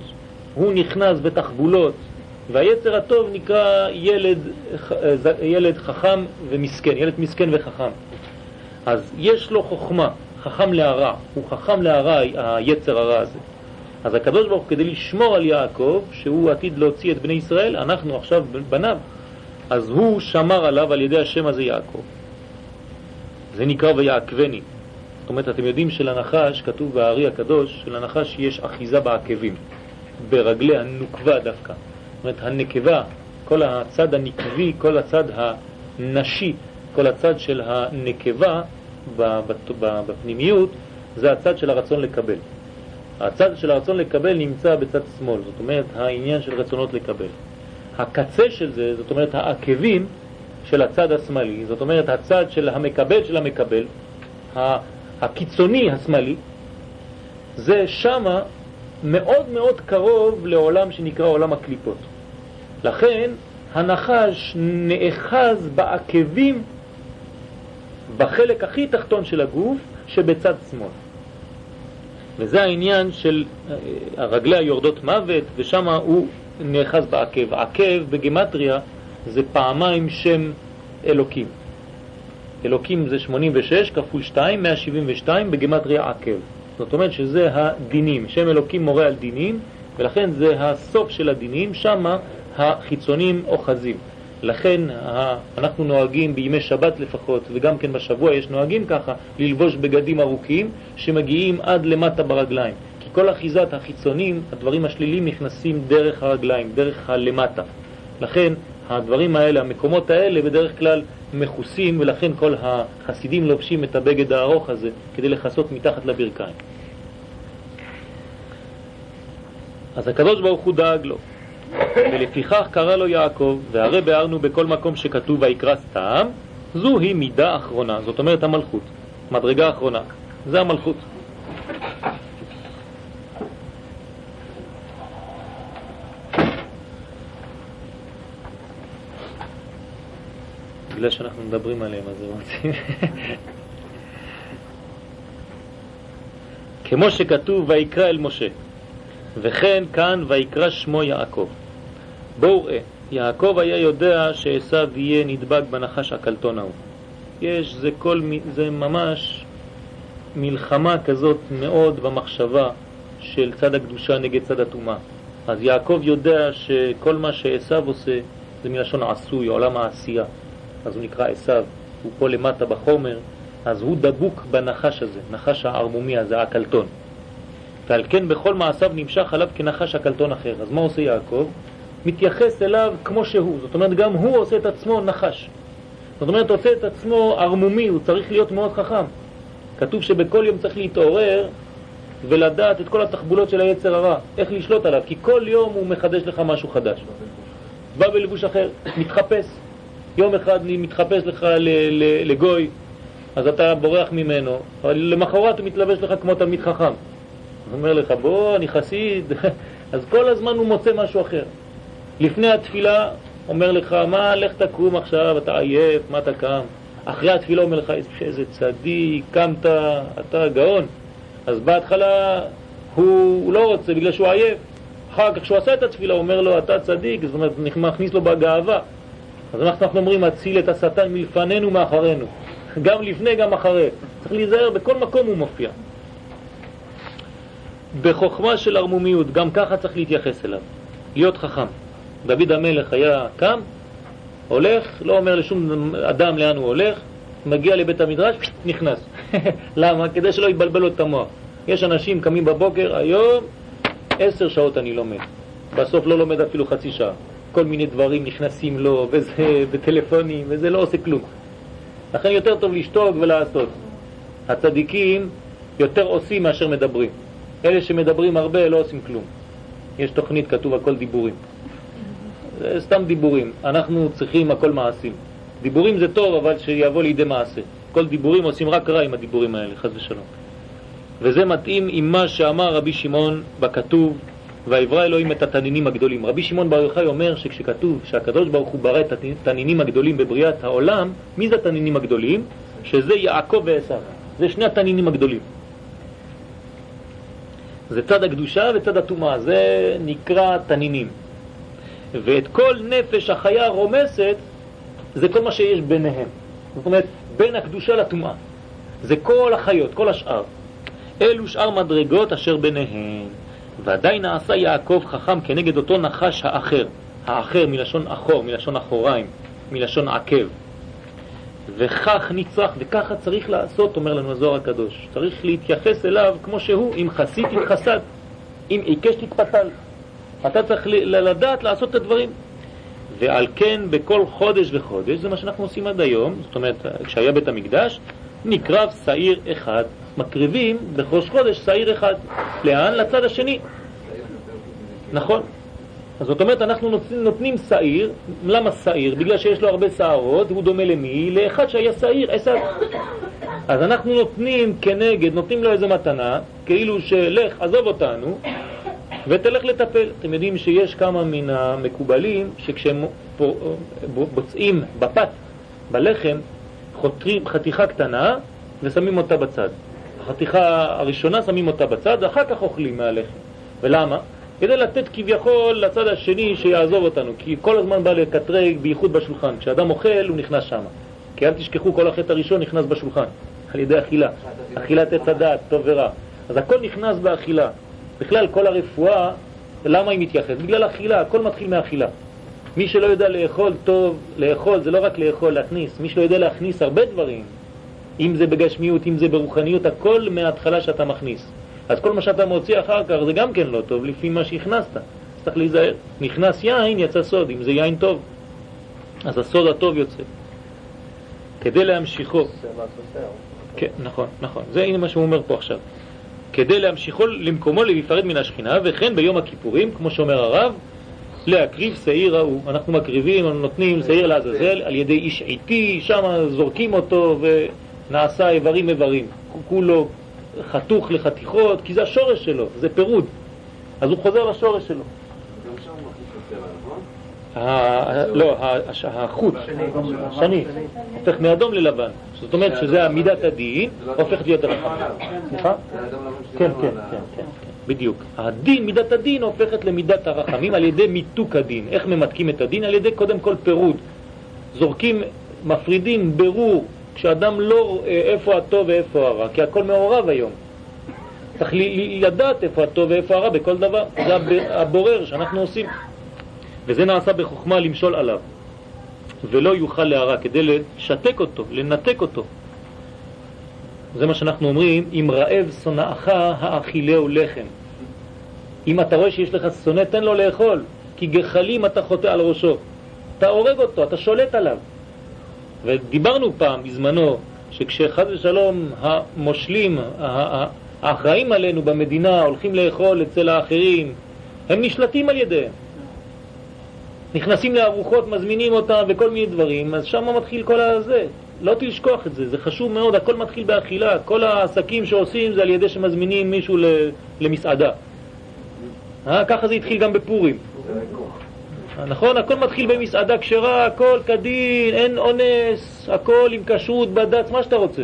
הוא נכנס בתחבולות, והיצר הטוב נקרא ילד, אה, ילד חכם ומסכן, ילד מסכן וחכם. אז יש לו חוכמה, חכם להרע, הוא חכם להרע, היצר הרע הזה. אז הקדוש ברוך כדי לשמור על יעקב, שהוא עתיד להוציא את בני ישראל, אנחנו עכשיו בניו, אז הוא שמר עליו על ידי השם הזה יעקב. זה נקרא ויעקבני. זאת אומרת, אתם יודעים שלנחש, כתוב בארי הקדוש, שלנחש יש אחיזה בעקבים, ברגלי הנוקבה דווקא. זאת אומרת, הנקבה, כל הצד הנקבי, כל הצד הנשי, כל הצד של הנקבה בפנימיות, זה הצד של הרצון לקבל. הצד של הרצון לקבל נמצא בצד שמאל, זאת אומרת העניין של רצונות לקבל. הקצה של זה, זאת אומרת העקבים של הצד השמאלי, זאת אומרת הצד של המקבל של המקבל, הקיצוני השמאלי, זה שמה מאוד מאוד קרוב לעולם שנקרא עולם הקליפות. לכן הנחש נאחז בעקבים בחלק הכי תחתון של הגוף שבצד שמאל. וזה העניין של אה, הרגלי היורדות מוות, ושם הוא נאחז בעקב. עקב בגמטריה זה פעמיים שם אלוקים. אלוקים זה 86 כפול 2, 172 בגמטריה עקב. זאת אומרת שזה הדינים, שם אלוקים מורה על דינים, ולכן זה הסוף של הדינים, שמה החיצונים אוחזים. לכן אנחנו נוהגים בימי שבת לפחות, וגם כן בשבוע יש נוהגים ככה, ללבוש בגדים ארוכים שמגיעים עד למטה ברגליים. כל אחיזת החיצונים, הדברים השלילים נכנסים דרך הרגליים, דרך הלמטה. לכן הדברים האלה, המקומות האלה בדרך כלל מכוסים, ולכן כל החסידים לובשים את הבגד הארוך הזה כדי לכסות מתחת לברכיים. אז הקדוש ברוך הוא דאג לו. ולפיכך קרא לו יעקב, והרי ביארנו בכל מקום שכתוב ויקרא סתם, זוהי מידה אחרונה, זאת אומרת המלכות, מדרגה אחרונה, זה המלכות. בגלל שאנחנו מדברים עליהם אז הם רוצים... כמו שכתוב ויקרא אל משה, וכן כאן ויקרא שמו יעקב. בואו ראה, יעקב היה יודע שעשו יהיה נדבק בנחש הקלטון ההוא. יש, זה, כל, זה ממש מלחמה כזאת מאוד במחשבה של צד הקדושה נגד צד הטומאה. אז יעקב יודע שכל מה שעשו עושה זה מלשון עשוי, עולם העשייה. אז הוא נקרא עשו, הוא פה למטה בחומר, אז הוא דבוק בנחש הזה, נחש הערמומי הזה, הקלטון. ועל כן בכל מעשיו נמשך עליו כנחש הקלטון אחר. אז מה עושה יעקב? מתייחס אליו כמו שהוא, זאת אומרת גם הוא עושה את עצמו נחש. זאת אומרת עושה את עצמו ערמומי, הוא צריך להיות מאוד חכם. כתוב שבכל יום צריך להתעורר ולדעת את כל התחבולות של היצר הרע, איך לשלוט עליו, כי כל יום הוא מחדש לך משהו חדש. בא בלבוש אחר, מתחפש. יום אחד מתחפש לך לגוי, אז אתה בורח ממנו, אבל למחרת הוא מתלבש לך כמו תלמיד חכם. הוא אומר לך, בוא, אני חסיד, <laughs> אז כל הזמן הוא מוצא משהו אחר. לפני התפילה אומר לך, מה, לך תקום עכשיו, אתה עייף, מה אתה קם? אחרי התפילה אומר לך, איזה צדיק, קמת, אתה גאון. אז בהתחלה הוא, הוא לא רוצה בגלל שהוא עייף. אחר כך כשהוא עשה את התפילה אומר לו, אתה צדיק, זאת אומרת, מכניס לו בגאווה. אז אנחנו אומרים, הציל את השטן מלפנינו ומאחרינו. גם לפני, גם אחרי. צריך להיזהר, בכל מקום הוא מופיע. בחוכמה של ערמומיות, גם ככה צריך להתייחס אליו, להיות חכם. דוד המלך היה קם, הולך, לא אומר לשום אדם לאן הוא הולך, מגיע לבית המדרש, נכנס. <laughs> למה? כדי שלא יתבלבל לו את המוח. יש אנשים קמים בבוקר, היום עשר שעות אני לומד. בסוף לא לומד אפילו חצי שעה. כל מיני דברים נכנסים לו, וזה בטלפונים, וזה לא עושה כלום. לכן יותר טוב לשתוק ולעשות. הצדיקים יותר עושים מאשר מדברים. אלה שמדברים הרבה לא עושים כלום. יש תוכנית, כתוב הכל דיבורים. זה סתם דיבורים. אנחנו צריכים הכל מעשים. דיבורים זה טוב, אבל שיבוא לידי מעשה. כל דיבורים עושים רק רע עם הדיבורים האלה, חס ושלום. וזה מתאים עם מה שאמר רבי שמעון בכתוב, ויברא אלוהים את התנינים הגדולים. רבי שמעון בר יוחאי אומר שכשכתוב שהקדוש ברוך הוא ברא את התנינים הגדולים בבריאת העולם, מי זה התנינים הגדולים? שזה יעקב ועשיו. זה שני התנינים הגדולים. זה צד הקדושה וצד הטומאה, זה נקרא תנינים. ואת כל נפש החיה רומסת, זה כל מה שיש ביניהם. זאת אומרת, בין הקדושה לטומאה. זה כל החיות, כל השאר. אלו שאר מדרגות אשר ביניהן. ודאי נעשה יעקב חכם כנגד אותו נחש האחר. האחר מלשון אחור, מלשון אחוריים, מלשון עקב. וכך נצרך, וככה צריך לעשות, אומר לנו הזוהר הקדוש. צריך להתייחס אליו כמו שהוא, אם חסית תתחסד, אם עיקש תתפתל. אתה צריך לדעת לעשות את הדברים. ועל כן בכל חודש וחודש, זה מה שאנחנו עושים עד היום, זאת אומרת, כשהיה בית המקדש, נקרב שעיר אחד. מקריבים בראש חודש שעיר אחד. לאן? לצד השני. נכון. אז זאת אומרת, אנחנו נותנים, שעיר, למה שעיר? בגלל שיש לו הרבה שערות, הוא דומה למי? לאחד שהיה שעיר, עשר. אז אנחנו נותנים כנגד, נותנים לו איזה מתנה, כאילו שלך, עזוב אותנו, ותלך לטפל. אתם יודעים שיש כמה מן המקובלים שכשהם בוצעים בפת, בלחם, חותרים חתיכה קטנה ושמים אותה בצד. החתיכה הראשונה שמים אותה בצד, ואחר כך אוכלים מהלחם. ולמה? כדי לתת כביכול לצד השני שיעזוב אותנו, כי כל הזמן בא לקטרג בייחוד בשולחן. כשאדם אוכל הוא נכנס שם. כי אל תשכחו, כל החטא הראשון נכנס בשולחן, <laughs> על ידי אכילה. אכילת עץ הדעת, טוב ורע. אז הכל נכנס באכילה. בכלל, כל הרפואה, למה היא מתייחסת? בגלל אכילה, הכל מתחיל מאכילה. מי שלא יודע לאכול טוב, לאכול זה לא רק לאכול, להכניס. מי שלא יודע להכניס הרבה דברים, אם זה בגשמיות, אם זה ברוחניות, הכל מההתחלה שאתה מכניס. אז כל מה שאתה מוציא אחר כך זה גם כן לא טוב לפי מה שהכנסת. אז צריך להיזהר. נכנס יין, יצא סוד, אם זה יין טוב. אז הסוד הטוב יוצא. כדי להמשיכו... כן, נכון, נכון. זה הנה מה שהוא אומר פה עכשיו. כדי להמשיכו למקומו להיפרד מן השכינה, וכן ביום הכיפורים, כמו שאומר הרב, להקריב שעיר ההוא. אנחנו מקריבים, אנחנו נותנים שעיר לעזאזל על ידי איש עיתי, שם זורקים אותו ונעשה איברים איברים. כולו חתוך לחתיכות, כי זה השורש שלו, זה פירוד. אז הוא חוזר לשורש שלו. לא, החוט, שני, הופך מאדום ללבן. זאת אומרת שזה מידת הדין, הופכת להיות הרחבה. סליחה? כן, כן, כן, כן, בדיוק. הדין, מידת הדין הופכת למידת הרחמים על ידי מיתוק הדין. איך ממתקים את הדין? על ידי קודם כל פירוד. זורקים, מפרידים, ברור, כשאדם לא רואה איפה הטוב ואיפה הרע, כי הכל מעורב היום. צריך לדעת איפה הטוב ואיפה הרע בכל דבר. זה הבורר שאנחנו עושים. וזה נעשה בחוכמה למשול עליו, ולא יוכל להרע, כדי לשתק אותו, לנתק אותו. זה מה שאנחנו אומרים, אם רעב שונאך האכילהו לחם. אם אתה רואה שיש לך שונא, תן לו לאכול, כי גחלים אתה חוטא על ראשו. אתה הורג אותו, אתה שולט עליו. ודיברנו פעם בזמנו, שכשחד ושלום המושלים, האחראים עלינו במדינה, הולכים לאכול אצל האחרים, הם נשלטים על ידיהם. נכנסים לארוחות, מזמינים אותם וכל מיני דברים, אז שם מתחיל כל הזה. לא תשכוח את זה, זה חשוב מאוד, הכל מתחיל באכילה. כל העסקים שעושים זה על ידי שמזמינים מישהו למסעדה. אה, ככה זה התחיל גם בפורים. נכון? הכל מתחיל במסעדה כשרה, הכל כדין, אין אונס, הכל עם כשרות, בד"ץ, מה שאתה רוצה.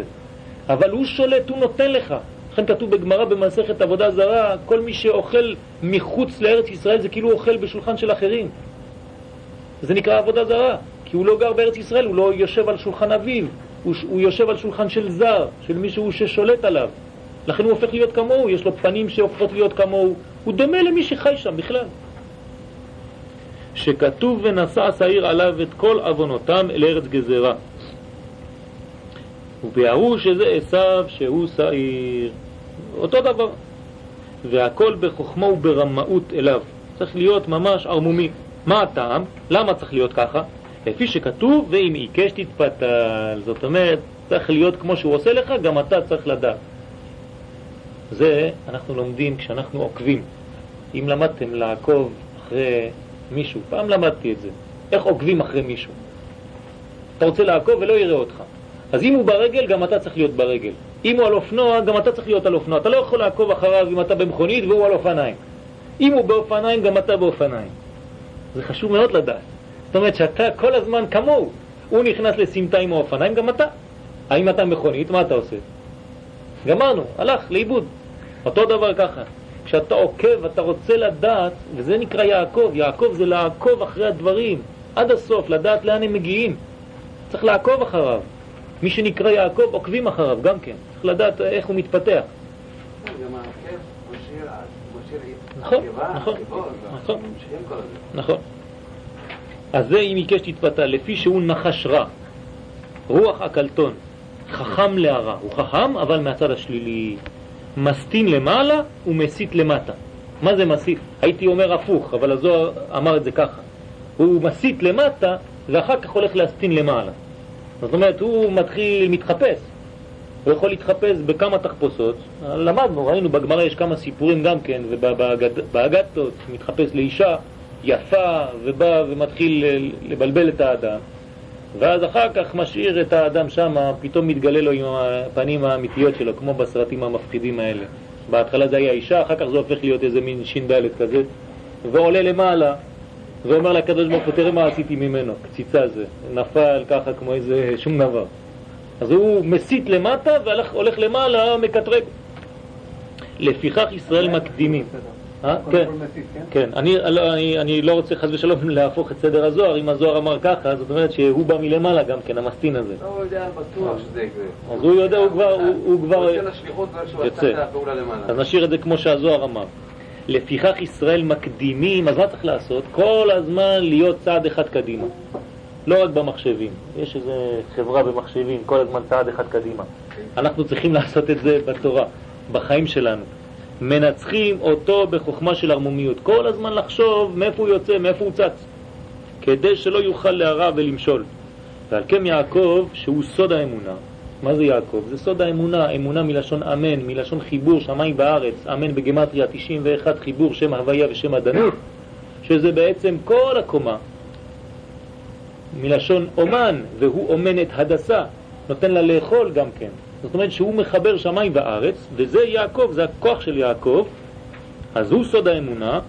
אבל הוא שולט, הוא נותן לך. לכן כתוב בגמרא במסכת עבודה זרה, כל מי שאוכל מחוץ לארץ ישראל זה כאילו אוכל בשולחן של אחרים. זה נקרא עבודה זרה, כי הוא לא גר בארץ ישראל, הוא לא יושב על שולחן אביו, הוא, הוא יושב על שולחן של זר, של מישהו ששולט עליו. לכן הוא הופך להיות כמוהו, יש לו פנים שהופכות להיות כמוהו, הוא דומה למי שחי שם בכלל. שכתוב ונשא שעיר עליו את כל אבונותם אל ארץ גזרה. וביארו שזה עשיו שהוא שעיר. אותו דבר. והכל בחוכמה וברמאות אליו. צריך להיות ממש ערמומי. מה הטעם? למה צריך להיות ככה? לפי שכתוב, ואם עיקש תתפתל. זאת אומרת, צריך להיות כמו שהוא עושה לך, גם אתה צריך לדעת. זה אנחנו לומדים כשאנחנו עוקבים. אם למדתם לעקוב אחרי מישהו, פעם למדתי את זה, איך עוקבים אחרי מישהו. אתה רוצה לעקוב ולא יראה אותך. אז אם הוא ברגל, גם אתה צריך להיות ברגל. אם הוא על אופנוע, גם אתה צריך להיות על אופנוע. אתה לא יכול לעקוב אחריו אם אתה במכונית והוא על אופניים. אם הוא באופניים, גם אתה באופניים. זה חשוב מאוד לדעת. זאת אומרת שאתה כל הזמן כמוהו. הוא נכנס לסמטה עם האופניים, גם אתה. האם אתה מכונית, מה אתה עושה? גמרנו, הלך לאיבוד. אותו דבר ככה. כשאתה עוקב, אתה רוצה לדעת, וזה נקרא יעקב. יעקב זה לעקוב אחרי הדברים, עד הסוף, לדעת לאן הם מגיעים. צריך לעקוב אחריו. מי שנקרא יעקב, עוקבים אחריו גם כן. צריך לדעת איך הוא מתפתח. נכון, נכון, נכון, נכון. אז זה אם יקש תתפתה, לפי שהוא נחש רע, רוח הקלטון, חכם להרע, הוא חכם אבל מהצד השלילי, מסטין למעלה ומסית למטה. מה זה מסית? הייתי אומר הפוך, אבל הזוהר אמר את זה ככה. הוא מסית למטה ואחר כך הולך להסטין למעלה. זאת אומרת, הוא מתחיל, מתחפש. הוא יכול להתחפש בכמה תחפושות. למדנו, ראינו בגמרא יש כמה סיפורים גם כן, ובאגדתות מתחפש לאישה יפה ובא ומתחיל לבלבל את האדם. ואז אחר כך משאיר את האדם שם, פתאום מתגלה לו עם הפנים האמיתיות שלו, כמו בסרטים המפחידים האלה. בהתחלה זה היה אישה, אחר כך זה הופך להיות איזה מין ש"ד כזה, ועולה למעלה, ואומר לקדוש ברוך הוא, תראה מה עשיתי ממנו, קציצה זה, נפל ככה כמו איזה שום דבר. אז הוא מסית למטה והולך למעלה, מקטרג. לפיכך ישראל מקדימים. אה? כן, כן. לא, אני לא רוצה חס ושלום <laughs> להפוך את סדר הזוהר, אם הזוהר אמר ככה, זאת אומרת שהוא בא מלמעלה גם כן, המסטין הזה. לא, הוא יודע בטוח שזה יקרה. אז הוא יודע, הוא כבר, הוא כבר יוצא. אז נשאיר את זה כמו שהזוהר אמר. לפיכך ישראל מקדימים, אז מה צריך לעשות? כל הזמן להיות צעד אחד קדימה. לא רק במחשבים, יש איזו חברה במחשבים, כל הזמן צעד אחד קדימה. אנחנו צריכים <laughs> לעשות את זה בתורה, בחיים שלנו. מנצחים אותו בחוכמה של ערמומיות. כל הזמן לחשוב מאיפה הוא יוצא, מאיפה הוא צץ, כדי שלא יוכל להרע ולמשול. ועל כן יעקב, שהוא סוד האמונה, מה זה יעקב? זה סוד האמונה, אמונה מלשון אמן, מלשון חיבור שמיים וארץ, אמן בגמטריה 91 חיבור שם הוויה ושם הדנות, שזה בעצם כל הקומה, מלשון אומן, והוא אומן את הדסה, נותן לה לאכול גם כן. זאת אומרת שהוא מחבר שמיים וארץ, וזה יעקב, זה הכוח של יעקב, אז הוא סוד האמונה,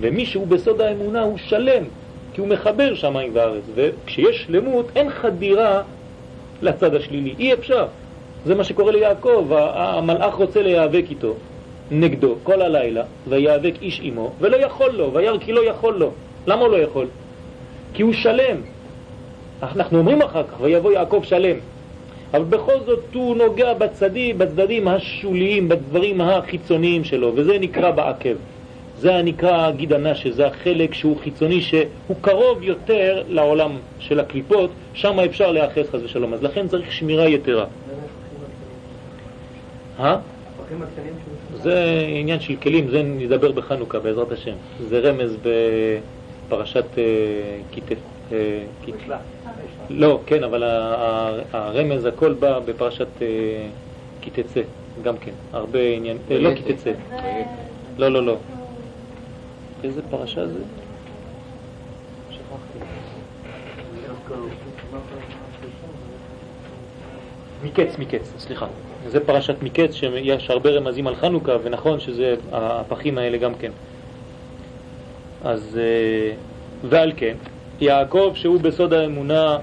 ומי שהוא בסוד האמונה הוא שלם, כי הוא מחבר שמיים וארץ, וכשיש שלמות אין חדירה לצד השלילי, אי אפשר. זה מה שקורה ליעקב, המלאך רוצה להיאבק איתו, נגדו, כל הלילה, ויאבק איש עמו, ולא יכול לו, וירא כי לא יכול לו. למה הוא לא יכול? כי הוא שלם. אנחנו אומרים אחר כך, ויבוא יעקב שלם. אבל בכל זאת הוא נוגע בצדים, בצדדים השוליים, בדברים החיצוניים שלו, וזה נקרא בעקב. זה נקרא גיד הנשה, זה החלק שהוא חיצוני, שהוא קרוב יותר לעולם של הקליפות, שם אפשר להיאחז חס ושלום. אז לכן צריך שמירה יתרה. אה? זה עניין של כלים, זה נדבר בחנוכה בעזרת השם. זה רמז בפרשת כיתת... אה, לא, כן, אבל הרמז הכל בא בפרשת כי תצא, גם כן, הרבה עניין, אה, לא כי תצא, לא, לא, לא. איזה פרשה זה? מקץ, מקץ, סליחה. זה פרשת מקץ, שיש הרבה רמזים על חנוכה, ונכון שזה הפחים האלה גם כן. אז, אה, ועל כן, יעקב שהוא בסוד האמונה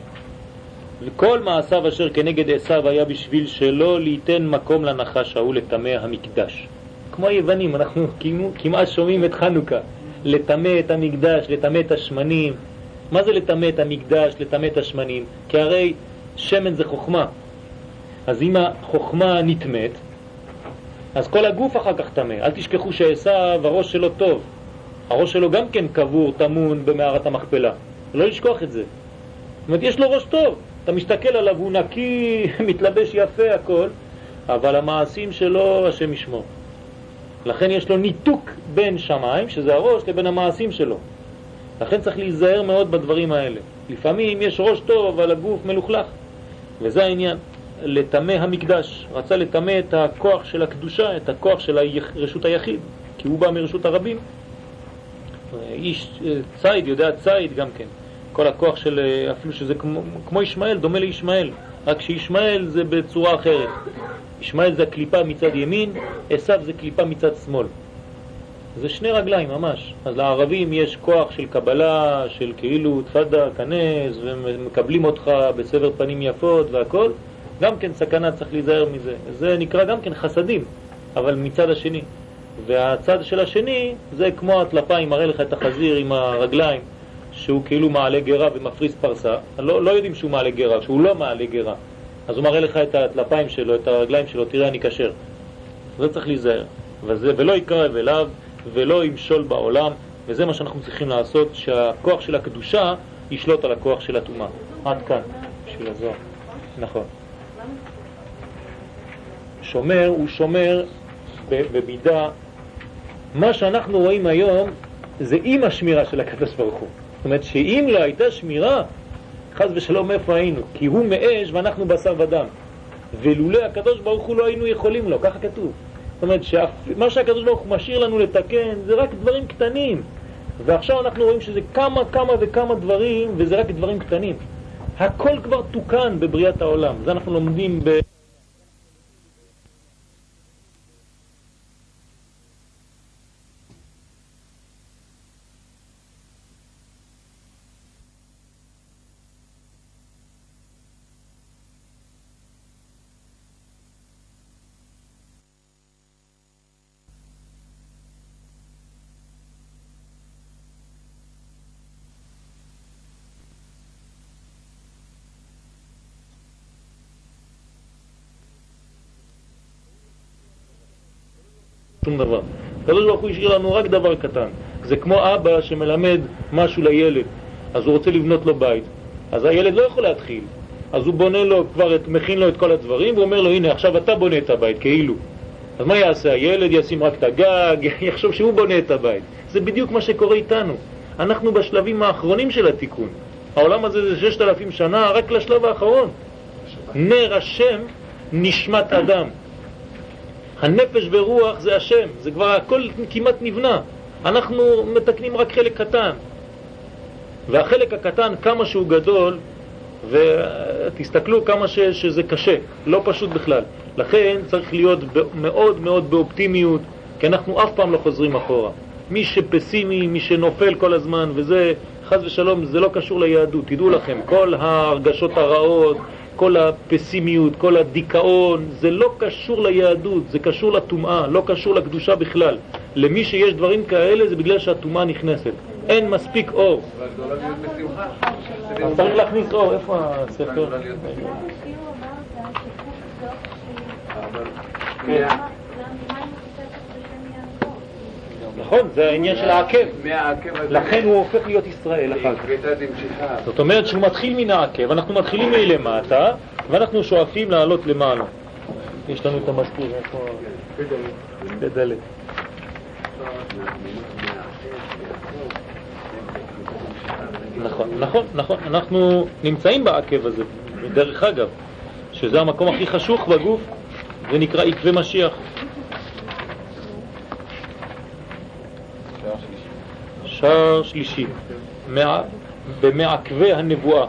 וכל מעשיו אשר כנגד עשיו היה בשביל שלא ליתן מקום לנחש ההוא לטמא המקדש. כמו היוונים, אנחנו כמעט שומעים את חנוכה, לטמא את המקדש, לטמא את השמנים. מה זה לטמא את המקדש, לטמא את השמנים? כי הרי שמן זה חוכמה. אז אם החוכמה נטמאת, אז כל הגוף אחר כך טמא. אל תשכחו שעשיו, הראש שלו טוב. הראש שלו גם כן קבור, טמון במערת המכפלה. לא לשכוח את זה. זאת אומרת, יש לו ראש טוב. אתה מסתכל עליו, הוא נקי, <laughs> מתלבש יפה, הכל, אבל המעשים שלו, השם ישמור. לכן יש לו ניתוק בין שמיים, שזה הראש, לבין המעשים שלו. לכן צריך להיזהר מאוד בדברים האלה. לפעמים יש ראש טוב, אבל הגוף מלוכלך. וזה העניין. לטמא המקדש, רצה לטמא את הכוח של הקדושה, את הכוח של רשות היחיד, כי הוא בא מרשות הרבים. איש ציד יודע ציד גם כן. כל הכוח של, אפילו שזה כמו, כמו ישמעאל, דומה לישמעאל, רק שישמעאל זה בצורה אחרת. ישמעאל זה הקליפה מצד ימין, עשיו זה קליפה מצד שמאל. זה שני רגליים ממש. אז לערבים יש כוח של קבלה, של כאילו תפדה, כנס, ומקבלים אותך בסבר פנים יפות והכל. גם כן סכנה, צריך להיזהר מזה. זה נקרא גם כן חסדים, אבל מצד השני. והצד של השני זה כמו הטלפיים, מראה לך את החזיר עם הרגליים, שהוא כאילו מעלה גרה ומפריס פרסה. לא, לא יודעים שהוא מעלה גרה, שהוא לא מעלה גרה. אז הוא מראה לך את הטלפיים שלו, את הרגליים שלו, תראה אני כשר. זה צריך להיזהר. וזה, ולא יקרב אליו ולא ימשול בעולם, וזה מה שאנחנו צריכים לעשות, שהכוח של הקדושה ישלוט על הכוח של הטומאה. עד כאן, בשביל הזוהר. נכון. שומר הוא שומר במידה, מה שאנחנו רואים היום זה עם השמירה של הקדוש ברוך הוא. זאת אומרת שאם לא הייתה שמירה, חז ושלום איפה היינו? כי הוא מאש ואנחנו בשר ודם. ולולא הקדוש ברוך הוא לא היינו יכולים לו, ככה כתוב. זאת אומרת שמה שהקדוש ברוך הוא משאיר לנו לתקן זה רק דברים קטנים. ועכשיו אנחנו רואים שזה כמה כמה וכמה דברים וזה רק דברים קטנים. הכל כבר תוקן בבריאת העולם. זה אנחנו לומדים ב... שום דבר. הקדוש ברוך הוא השאיר לנו רק דבר קטן. זה כמו אבא שמלמד משהו לילד, אז הוא רוצה לבנות לו בית. אז הילד לא יכול להתחיל. אז הוא בונה לו, כבר את, מכין לו את כל הדברים, ואומר לו, הנה, עכשיו אתה בונה את הבית, כאילו. אז מה יעשה? הילד ישים רק את הגג, <laughs> יחשוב שהוא בונה את הבית. זה בדיוק מה שקורה איתנו. אנחנו בשלבים האחרונים של התיקון. העולם הזה זה ששת אלפים שנה רק לשלב האחרון. נר השם נשמת אדם. הנפש ורוח זה השם, זה כבר הכל כמעט נבנה. אנחנו מתקנים רק חלק קטן. והחלק הקטן, כמה שהוא גדול, ותסתכלו כמה ש, שזה קשה, לא פשוט בכלל. לכן צריך להיות מאוד מאוד באופטימיות, כי אנחנו אף פעם לא חוזרים אחורה. מי שפסימי, מי שנופל כל הזמן, וזה, חז ושלום, זה לא קשור ליהדות, תדעו לכם, כל ההרגשות הרעות, כל הפסימיות, כל הדיכאון, זה לא קשור ליהדות, זה קשור לטומאה, לא קשור לקדושה בכלל. למי שיש דברים כאלה זה בגלל שהטומאה נכנסת. אין מספיק אור. אז צריך להכניס אור, איפה הספר? נכון, זה העניין של העקב. לכן הוא הופך להיות ישראל אחר כך. זאת אומרת שהוא מתחיל מן העקב, אנחנו מתחילים מלמטה, ואנחנו שואפים לעלות למעלה. יש לנו את המזכיר, איפה... בדלת. נכון, נכון, נכון, אנחנו נמצאים בעקב הזה, דרך אגב, שזה המקום הכי חשוך בגוף, זה נקרא עקבי משיח. שער שלישי, במעכבי הנבואה.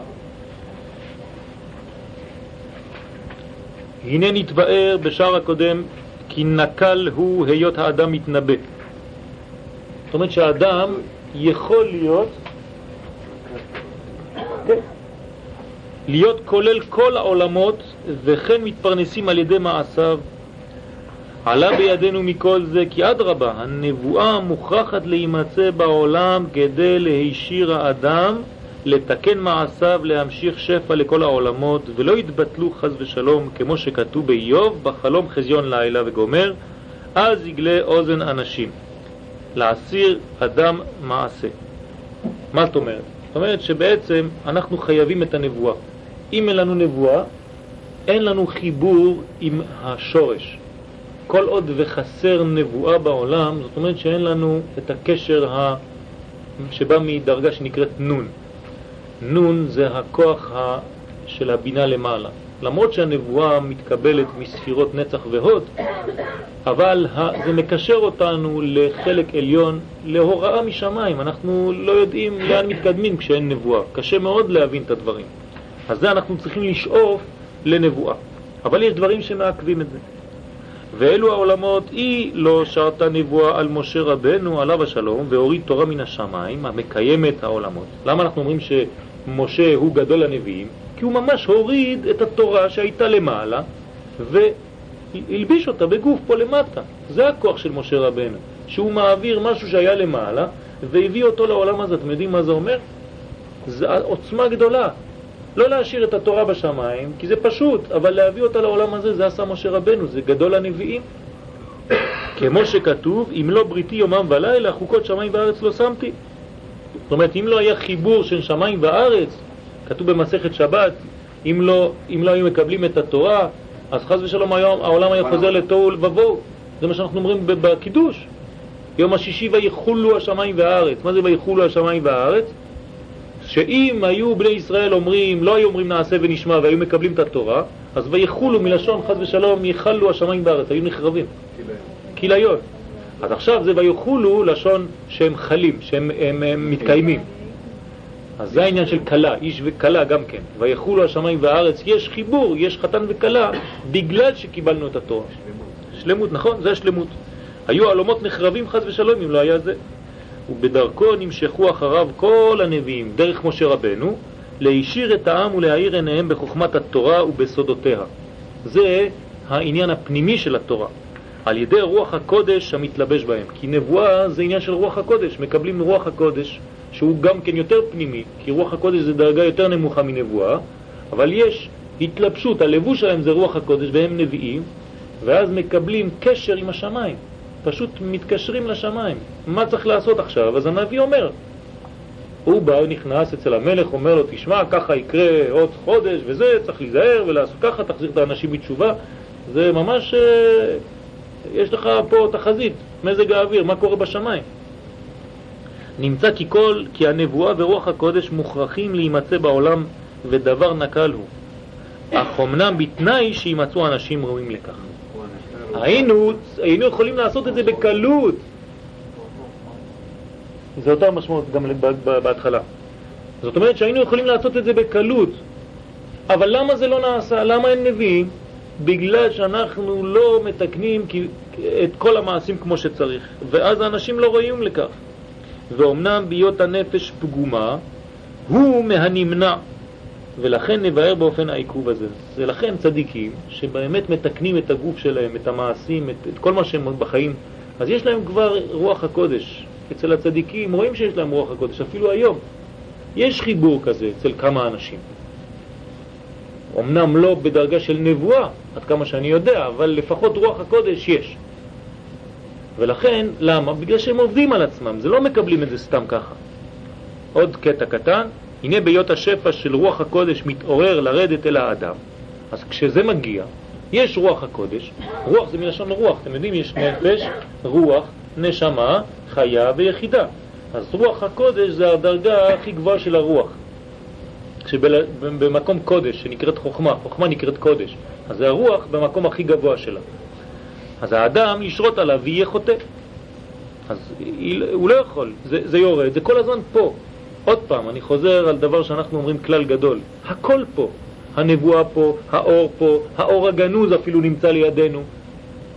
הנה נתבאר בשער הקודם כי נקל הוא היות האדם מתנבא. זאת אומרת שהאדם יכול להיות להיות כולל כל העולמות וכן מתפרנסים על ידי מעשיו עלה בידינו מכל זה כי אדרבה, הנבואה מוכרחת להימצא בעולם כדי להישיר האדם, לתקן מעשיו, להמשיך שפע לכל העולמות, ולא יתבטלו חז ושלום, כמו שכתוב באיוב, בחלום חזיון לילה וגומר, אז יגלה אוזן אנשים, להסיר אדם מעשה. מה זאת אומרת? זאת אומרת שבעצם אנחנו חייבים את הנבואה. אם אין לנו נבואה, אין לנו חיבור עם השורש. כל עוד וחסר נבואה בעולם, זאת אומרת שאין לנו את הקשר ה... שבא מדרגה שנקראת נון. נון זה הכוח ה... של הבינה למעלה. למרות שהנבואה מתקבלת מספירות נצח והוד, אבל זה מקשר אותנו לחלק עליון, להוראה משמיים. אנחנו לא יודעים לאן מתקדמים כשאין נבואה. קשה מאוד להבין את הדברים. אז זה אנחנו צריכים לשאוף לנבואה. אבל יש דברים שמעכבים את זה. ואלו העולמות, היא לא שרתה נבואה על משה רבנו עליו השלום והוריד תורה מן השמיים המקיימת העולמות. למה אנחנו אומרים שמשה הוא גדול הנביאים? כי הוא ממש הוריד את התורה שהייתה למעלה והלביש אותה בגוף פה למטה. זה הכוח של משה רבנו, שהוא מעביר משהו שהיה למעלה והביא אותו לעולם הזה. אתם יודעים מה זה אומר? זו עוצמה גדולה. לא להשאיר את התורה בשמיים, כי זה פשוט, אבל להביא אותה לעולם הזה, זה עשה משה רבנו, זה גדול הנביאים. כמו שכתוב, אם לא בריתי יומם ולילה, חוקות שמיים וארץ לא שמתי. זאת אומרת, אם לא היה חיבור של שמיים וארץ, כתוב במסכת שבת, אם לא, אם לא היו מקבלים את התורה, אז חז ושלום היום העולם היה חוזר לתוהו ובוהו. זה מה שאנחנו אומרים בקידוש. יום השישי ויחולו השמיים והארץ. מה זה ויחולו השמיים והארץ? שאם היו בני ישראל אומרים, לא היו אומרים נעשה ונשמע והיו מקבלים את התורה, אז ויחולו מלשון חז ושלום יחלו השמיים בארץ, היו נחרבים. כליות. אז עכשיו זה ויחולו לשון שהם חלים, שהם הם, הם מתקיימים. אז זה העניין של כלה, איש וכלה גם כן. ויחולו השמיים והארץ, יש חיבור, יש חתן וכלה, בגלל שקיבלנו את התורה. שלמות. שלמות, נכון, זה השלמות. היו עלומות נחרבים חז ושלום אם לא היה זה. ובדרכו נמשכו אחריו כל הנביאים, דרך משה רבנו, להישיר את העם ולהאיר עיניהם בחוכמת התורה ובסודותיה. זה העניין הפנימי של התורה, על ידי רוח הקודש המתלבש בהם. כי נבואה זה עניין של רוח הקודש, מקבלים רוח הקודש, שהוא גם כן יותר פנימי, כי רוח הקודש זה דרגה יותר נמוכה מנבואה, אבל יש התלבשות, הלבוש שלהם זה רוח הקודש והם נביאים, ואז מקבלים קשר עם השמיים. פשוט מתקשרים לשמיים. מה צריך לעשות עכשיו? אז הנביא אומר. הוא בא, נכנס אצל המלך, אומר לו, תשמע, ככה יקרה עוד חודש וזה, צריך להיזהר ולעשות ככה, תחזיר את האנשים בתשובה. זה ממש, אה, יש לך פה תחזית, מזג האוויר, מה קורה בשמיים. נמצא כי כל, כי הנבואה ורוח הקודש מוכרחים להימצא בעולם ודבר נקל הוא. אך אמנם בתנאי שימצאו אנשים ראויים לכך. היינו, היינו יכולים לעשות את זה בקלות. זה אותה משמעות גם בהתחלה. זאת אומרת שהיינו יכולים לעשות את זה בקלות. אבל למה זה לא נעשה? למה אין נביאים? בגלל שאנחנו לא מתקנים את כל המעשים כמו שצריך, ואז האנשים לא רואים לכך. ואומנם בהיות הנפש פגומה, הוא מהנמנע. ולכן נבהר באופן העיכוב הזה. זה לכן צדיקים שבאמת מתקנים את הגוף שלהם, את המעשים, את, את כל מה שהם בחיים, אז יש להם כבר רוח הקודש. אצל הצדיקים רואים שיש להם רוח הקודש, אפילו היום. יש חיבור כזה אצל כמה אנשים. אמנם לא בדרגה של נבואה, עד כמה שאני יודע, אבל לפחות רוח הקודש יש. ולכן, למה? בגלל שהם עובדים על עצמם, זה לא מקבלים את זה סתם ככה. עוד קטע קטן, הנה ביות השפע של רוח הקודש מתעורר לרדת אל האדם, אז כשזה מגיע, יש רוח הקודש, רוח זה מלשון רוח, אתם יודעים, יש נפש, רוח, נשמה, חיה ויחידה. אז רוח הקודש זה הדרגה הכי גבוהה של הרוח. שבמקום קודש, שנקראת חוכמה, חוכמה נקראת קודש, אז זה הרוח במקום הכי גבוה שלה. אז האדם ישרות עליו ויהיה חוטא. אז הוא לא יכול, זה, זה יורד, זה כל הזמן פה. עוד פעם, אני חוזר על דבר שאנחנו אומרים כלל גדול. הכל פה. הנבואה פה, האור פה, האור הגנוז אפילו נמצא לידינו.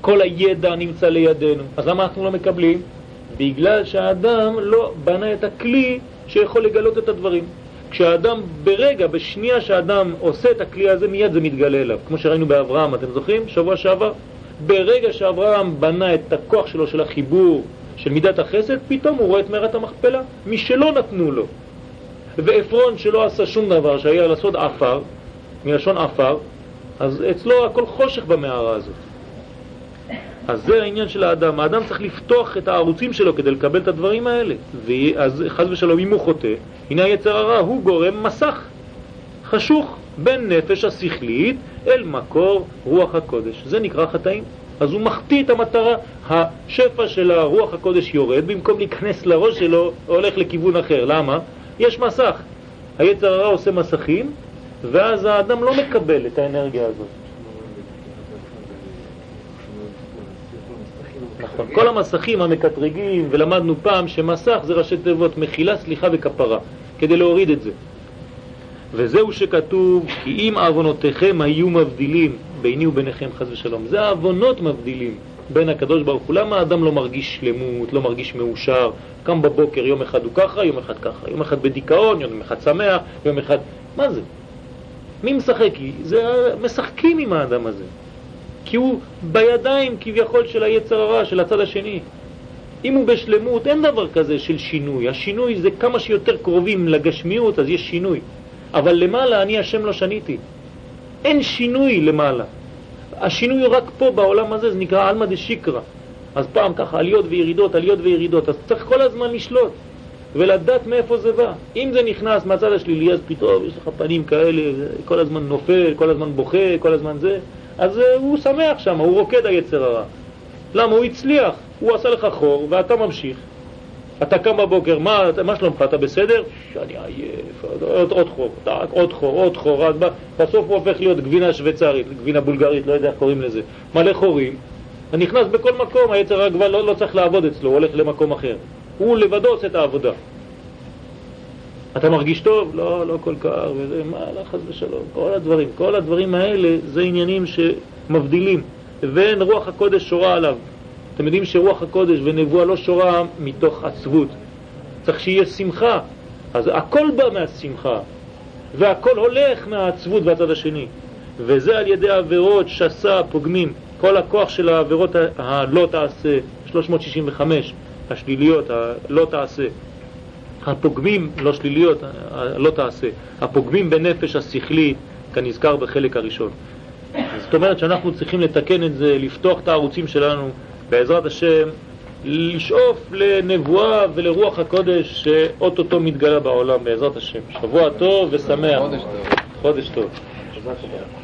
כל הידע נמצא לידינו. אז למה אנחנו לא מקבלים? בגלל שהאדם לא בנה את הכלי שיכול לגלות את הדברים. כשהאדם ברגע, בשנייה שהאדם עושה את הכלי הזה, מיד זה מתגלה אליו. כמו שראינו באברהם, אתם זוכרים? שבוע שעבר. ברגע שאברהם בנה את הכוח שלו של החיבור של מידת החסד, פתאום הוא רואה את מערת המכפלה, מי שלא נתנו לו. ועפרון שלא עשה שום דבר, שהיה לעשות עפר, מלשון עפר, אז אצלו הכל חושך במערה הזאת. אז זה העניין של האדם. האדם צריך לפתוח את הערוצים שלו כדי לקבל את הדברים האלה. ואז חז ושלום, אם הוא חוטא, הנה היצר הרע הוא גורם מסך חשוך בין נפש השכלית אל מקור רוח הקודש. זה נקרא חטאים. אז הוא מחטיא את המטרה. השפע של הרוח הקודש יורד, במקום להיכנס לראש שלו, הולך לכיוון אחר. למה? יש מסך. היצר הרע עושה מסכים, ואז האדם לא מקבל את האנרגיה הזאת. נכון, כל המסכים המקטרגים, ולמדנו פעם שמסך זה ראשי תיבות מחילה, סליחה וכפרה, כדי להוריד את זה. וזהו שכתוב, כי אם עוונותיכם היו מבדילים ביני וביניכם חס ושלום. זה העוונות מבדילים בין הקדוש ברוך הוא. למה האדם לא מרגיש שלמות, לא מרגיש מאושר? קם בבוקר, יום אחד הוא ככה, יום אחד ככה. יום אחד בדיכאון, יום אחד שמח, יום אחד... מה זה? מי משחק? זה משחקים עם האדם הזה. כי הוא בידיים כביכול של היצר הרע, של הצד השני. אם הוא בשלמות, אין דבר כזה של שינוי. השינוי זה כמה שיותר קרובים לגשמיות, אז יש שינוי. אבל למעלה אני השם לא שניתי. אין שינוי למעלה. השינוי רק פה בעולם הזה, זה נקרא עלמא דשיקרא. אז פעם ככה עליות וירידות, עליות וירידות, אז צריך כל הזמן לשלוט ולדעת מאיפה זה בא. אם זה נכנס מהצד השלילי, אז פתאום יש לך פנים כאלה, כל הזמן נופל, כל הזמן בוכה, כל הזמן זה, אז uh, הוא שמח שם, הוא רוקד היצר הרע. למה? הוא הצליח, הוא עשה לך חור ואתה ממשיך. אתה קם בבוקר, מה, מה שלומך, אתה בסדר? שאני עייף, עוד, עוד חור, טק, עוד חור, עוד חור, אז בסוף הוא הופך להיות גבינה שוויצרית, גבינה בולגרית, לא יודע איך קוראים לזה, מלא חורים, נכנס בכל מקום, היצר כבר לא, לא צריך לעבוד אצלו, הוא הולך למקום אחר. הוא לבדו עושה את העבודה. אתה מרגיש טוב? לא, לא כל כך, וזה, מה, לא חס ושלום, כל הדברים, כל הדברים האלה זה עניינים שמבדילים, ואין רוח הקודש שורה עליו. אתם יודעים שרוח הקודש ונבואה לא שורה מתוך עצבות, צריך שיהיה שמחה, אז הכל בא מהשמחה, והכל הולך מהעצבות והצד השני, וזה על ידי עבירות שסה, פוגמים, כל הכוח של העבירות הלא תעשה, 365, השליליות, הלא תעשה, הפוגמים, לא שליליות, לא תעשה, הפוגמים בנפש השכלי, כנזכר בחלק הראשון. זאת אומרת שאנחנו צריכים לתקן את זה, לפתוח את הערוצים שלנו, בעזרת השם, לשאוף לנבואה ולרוח הקודש שאו-טו-טו מתגלה בעולם, בעזרת השם. שבוע טוב ושמח. חודש טוב. חודש טוב.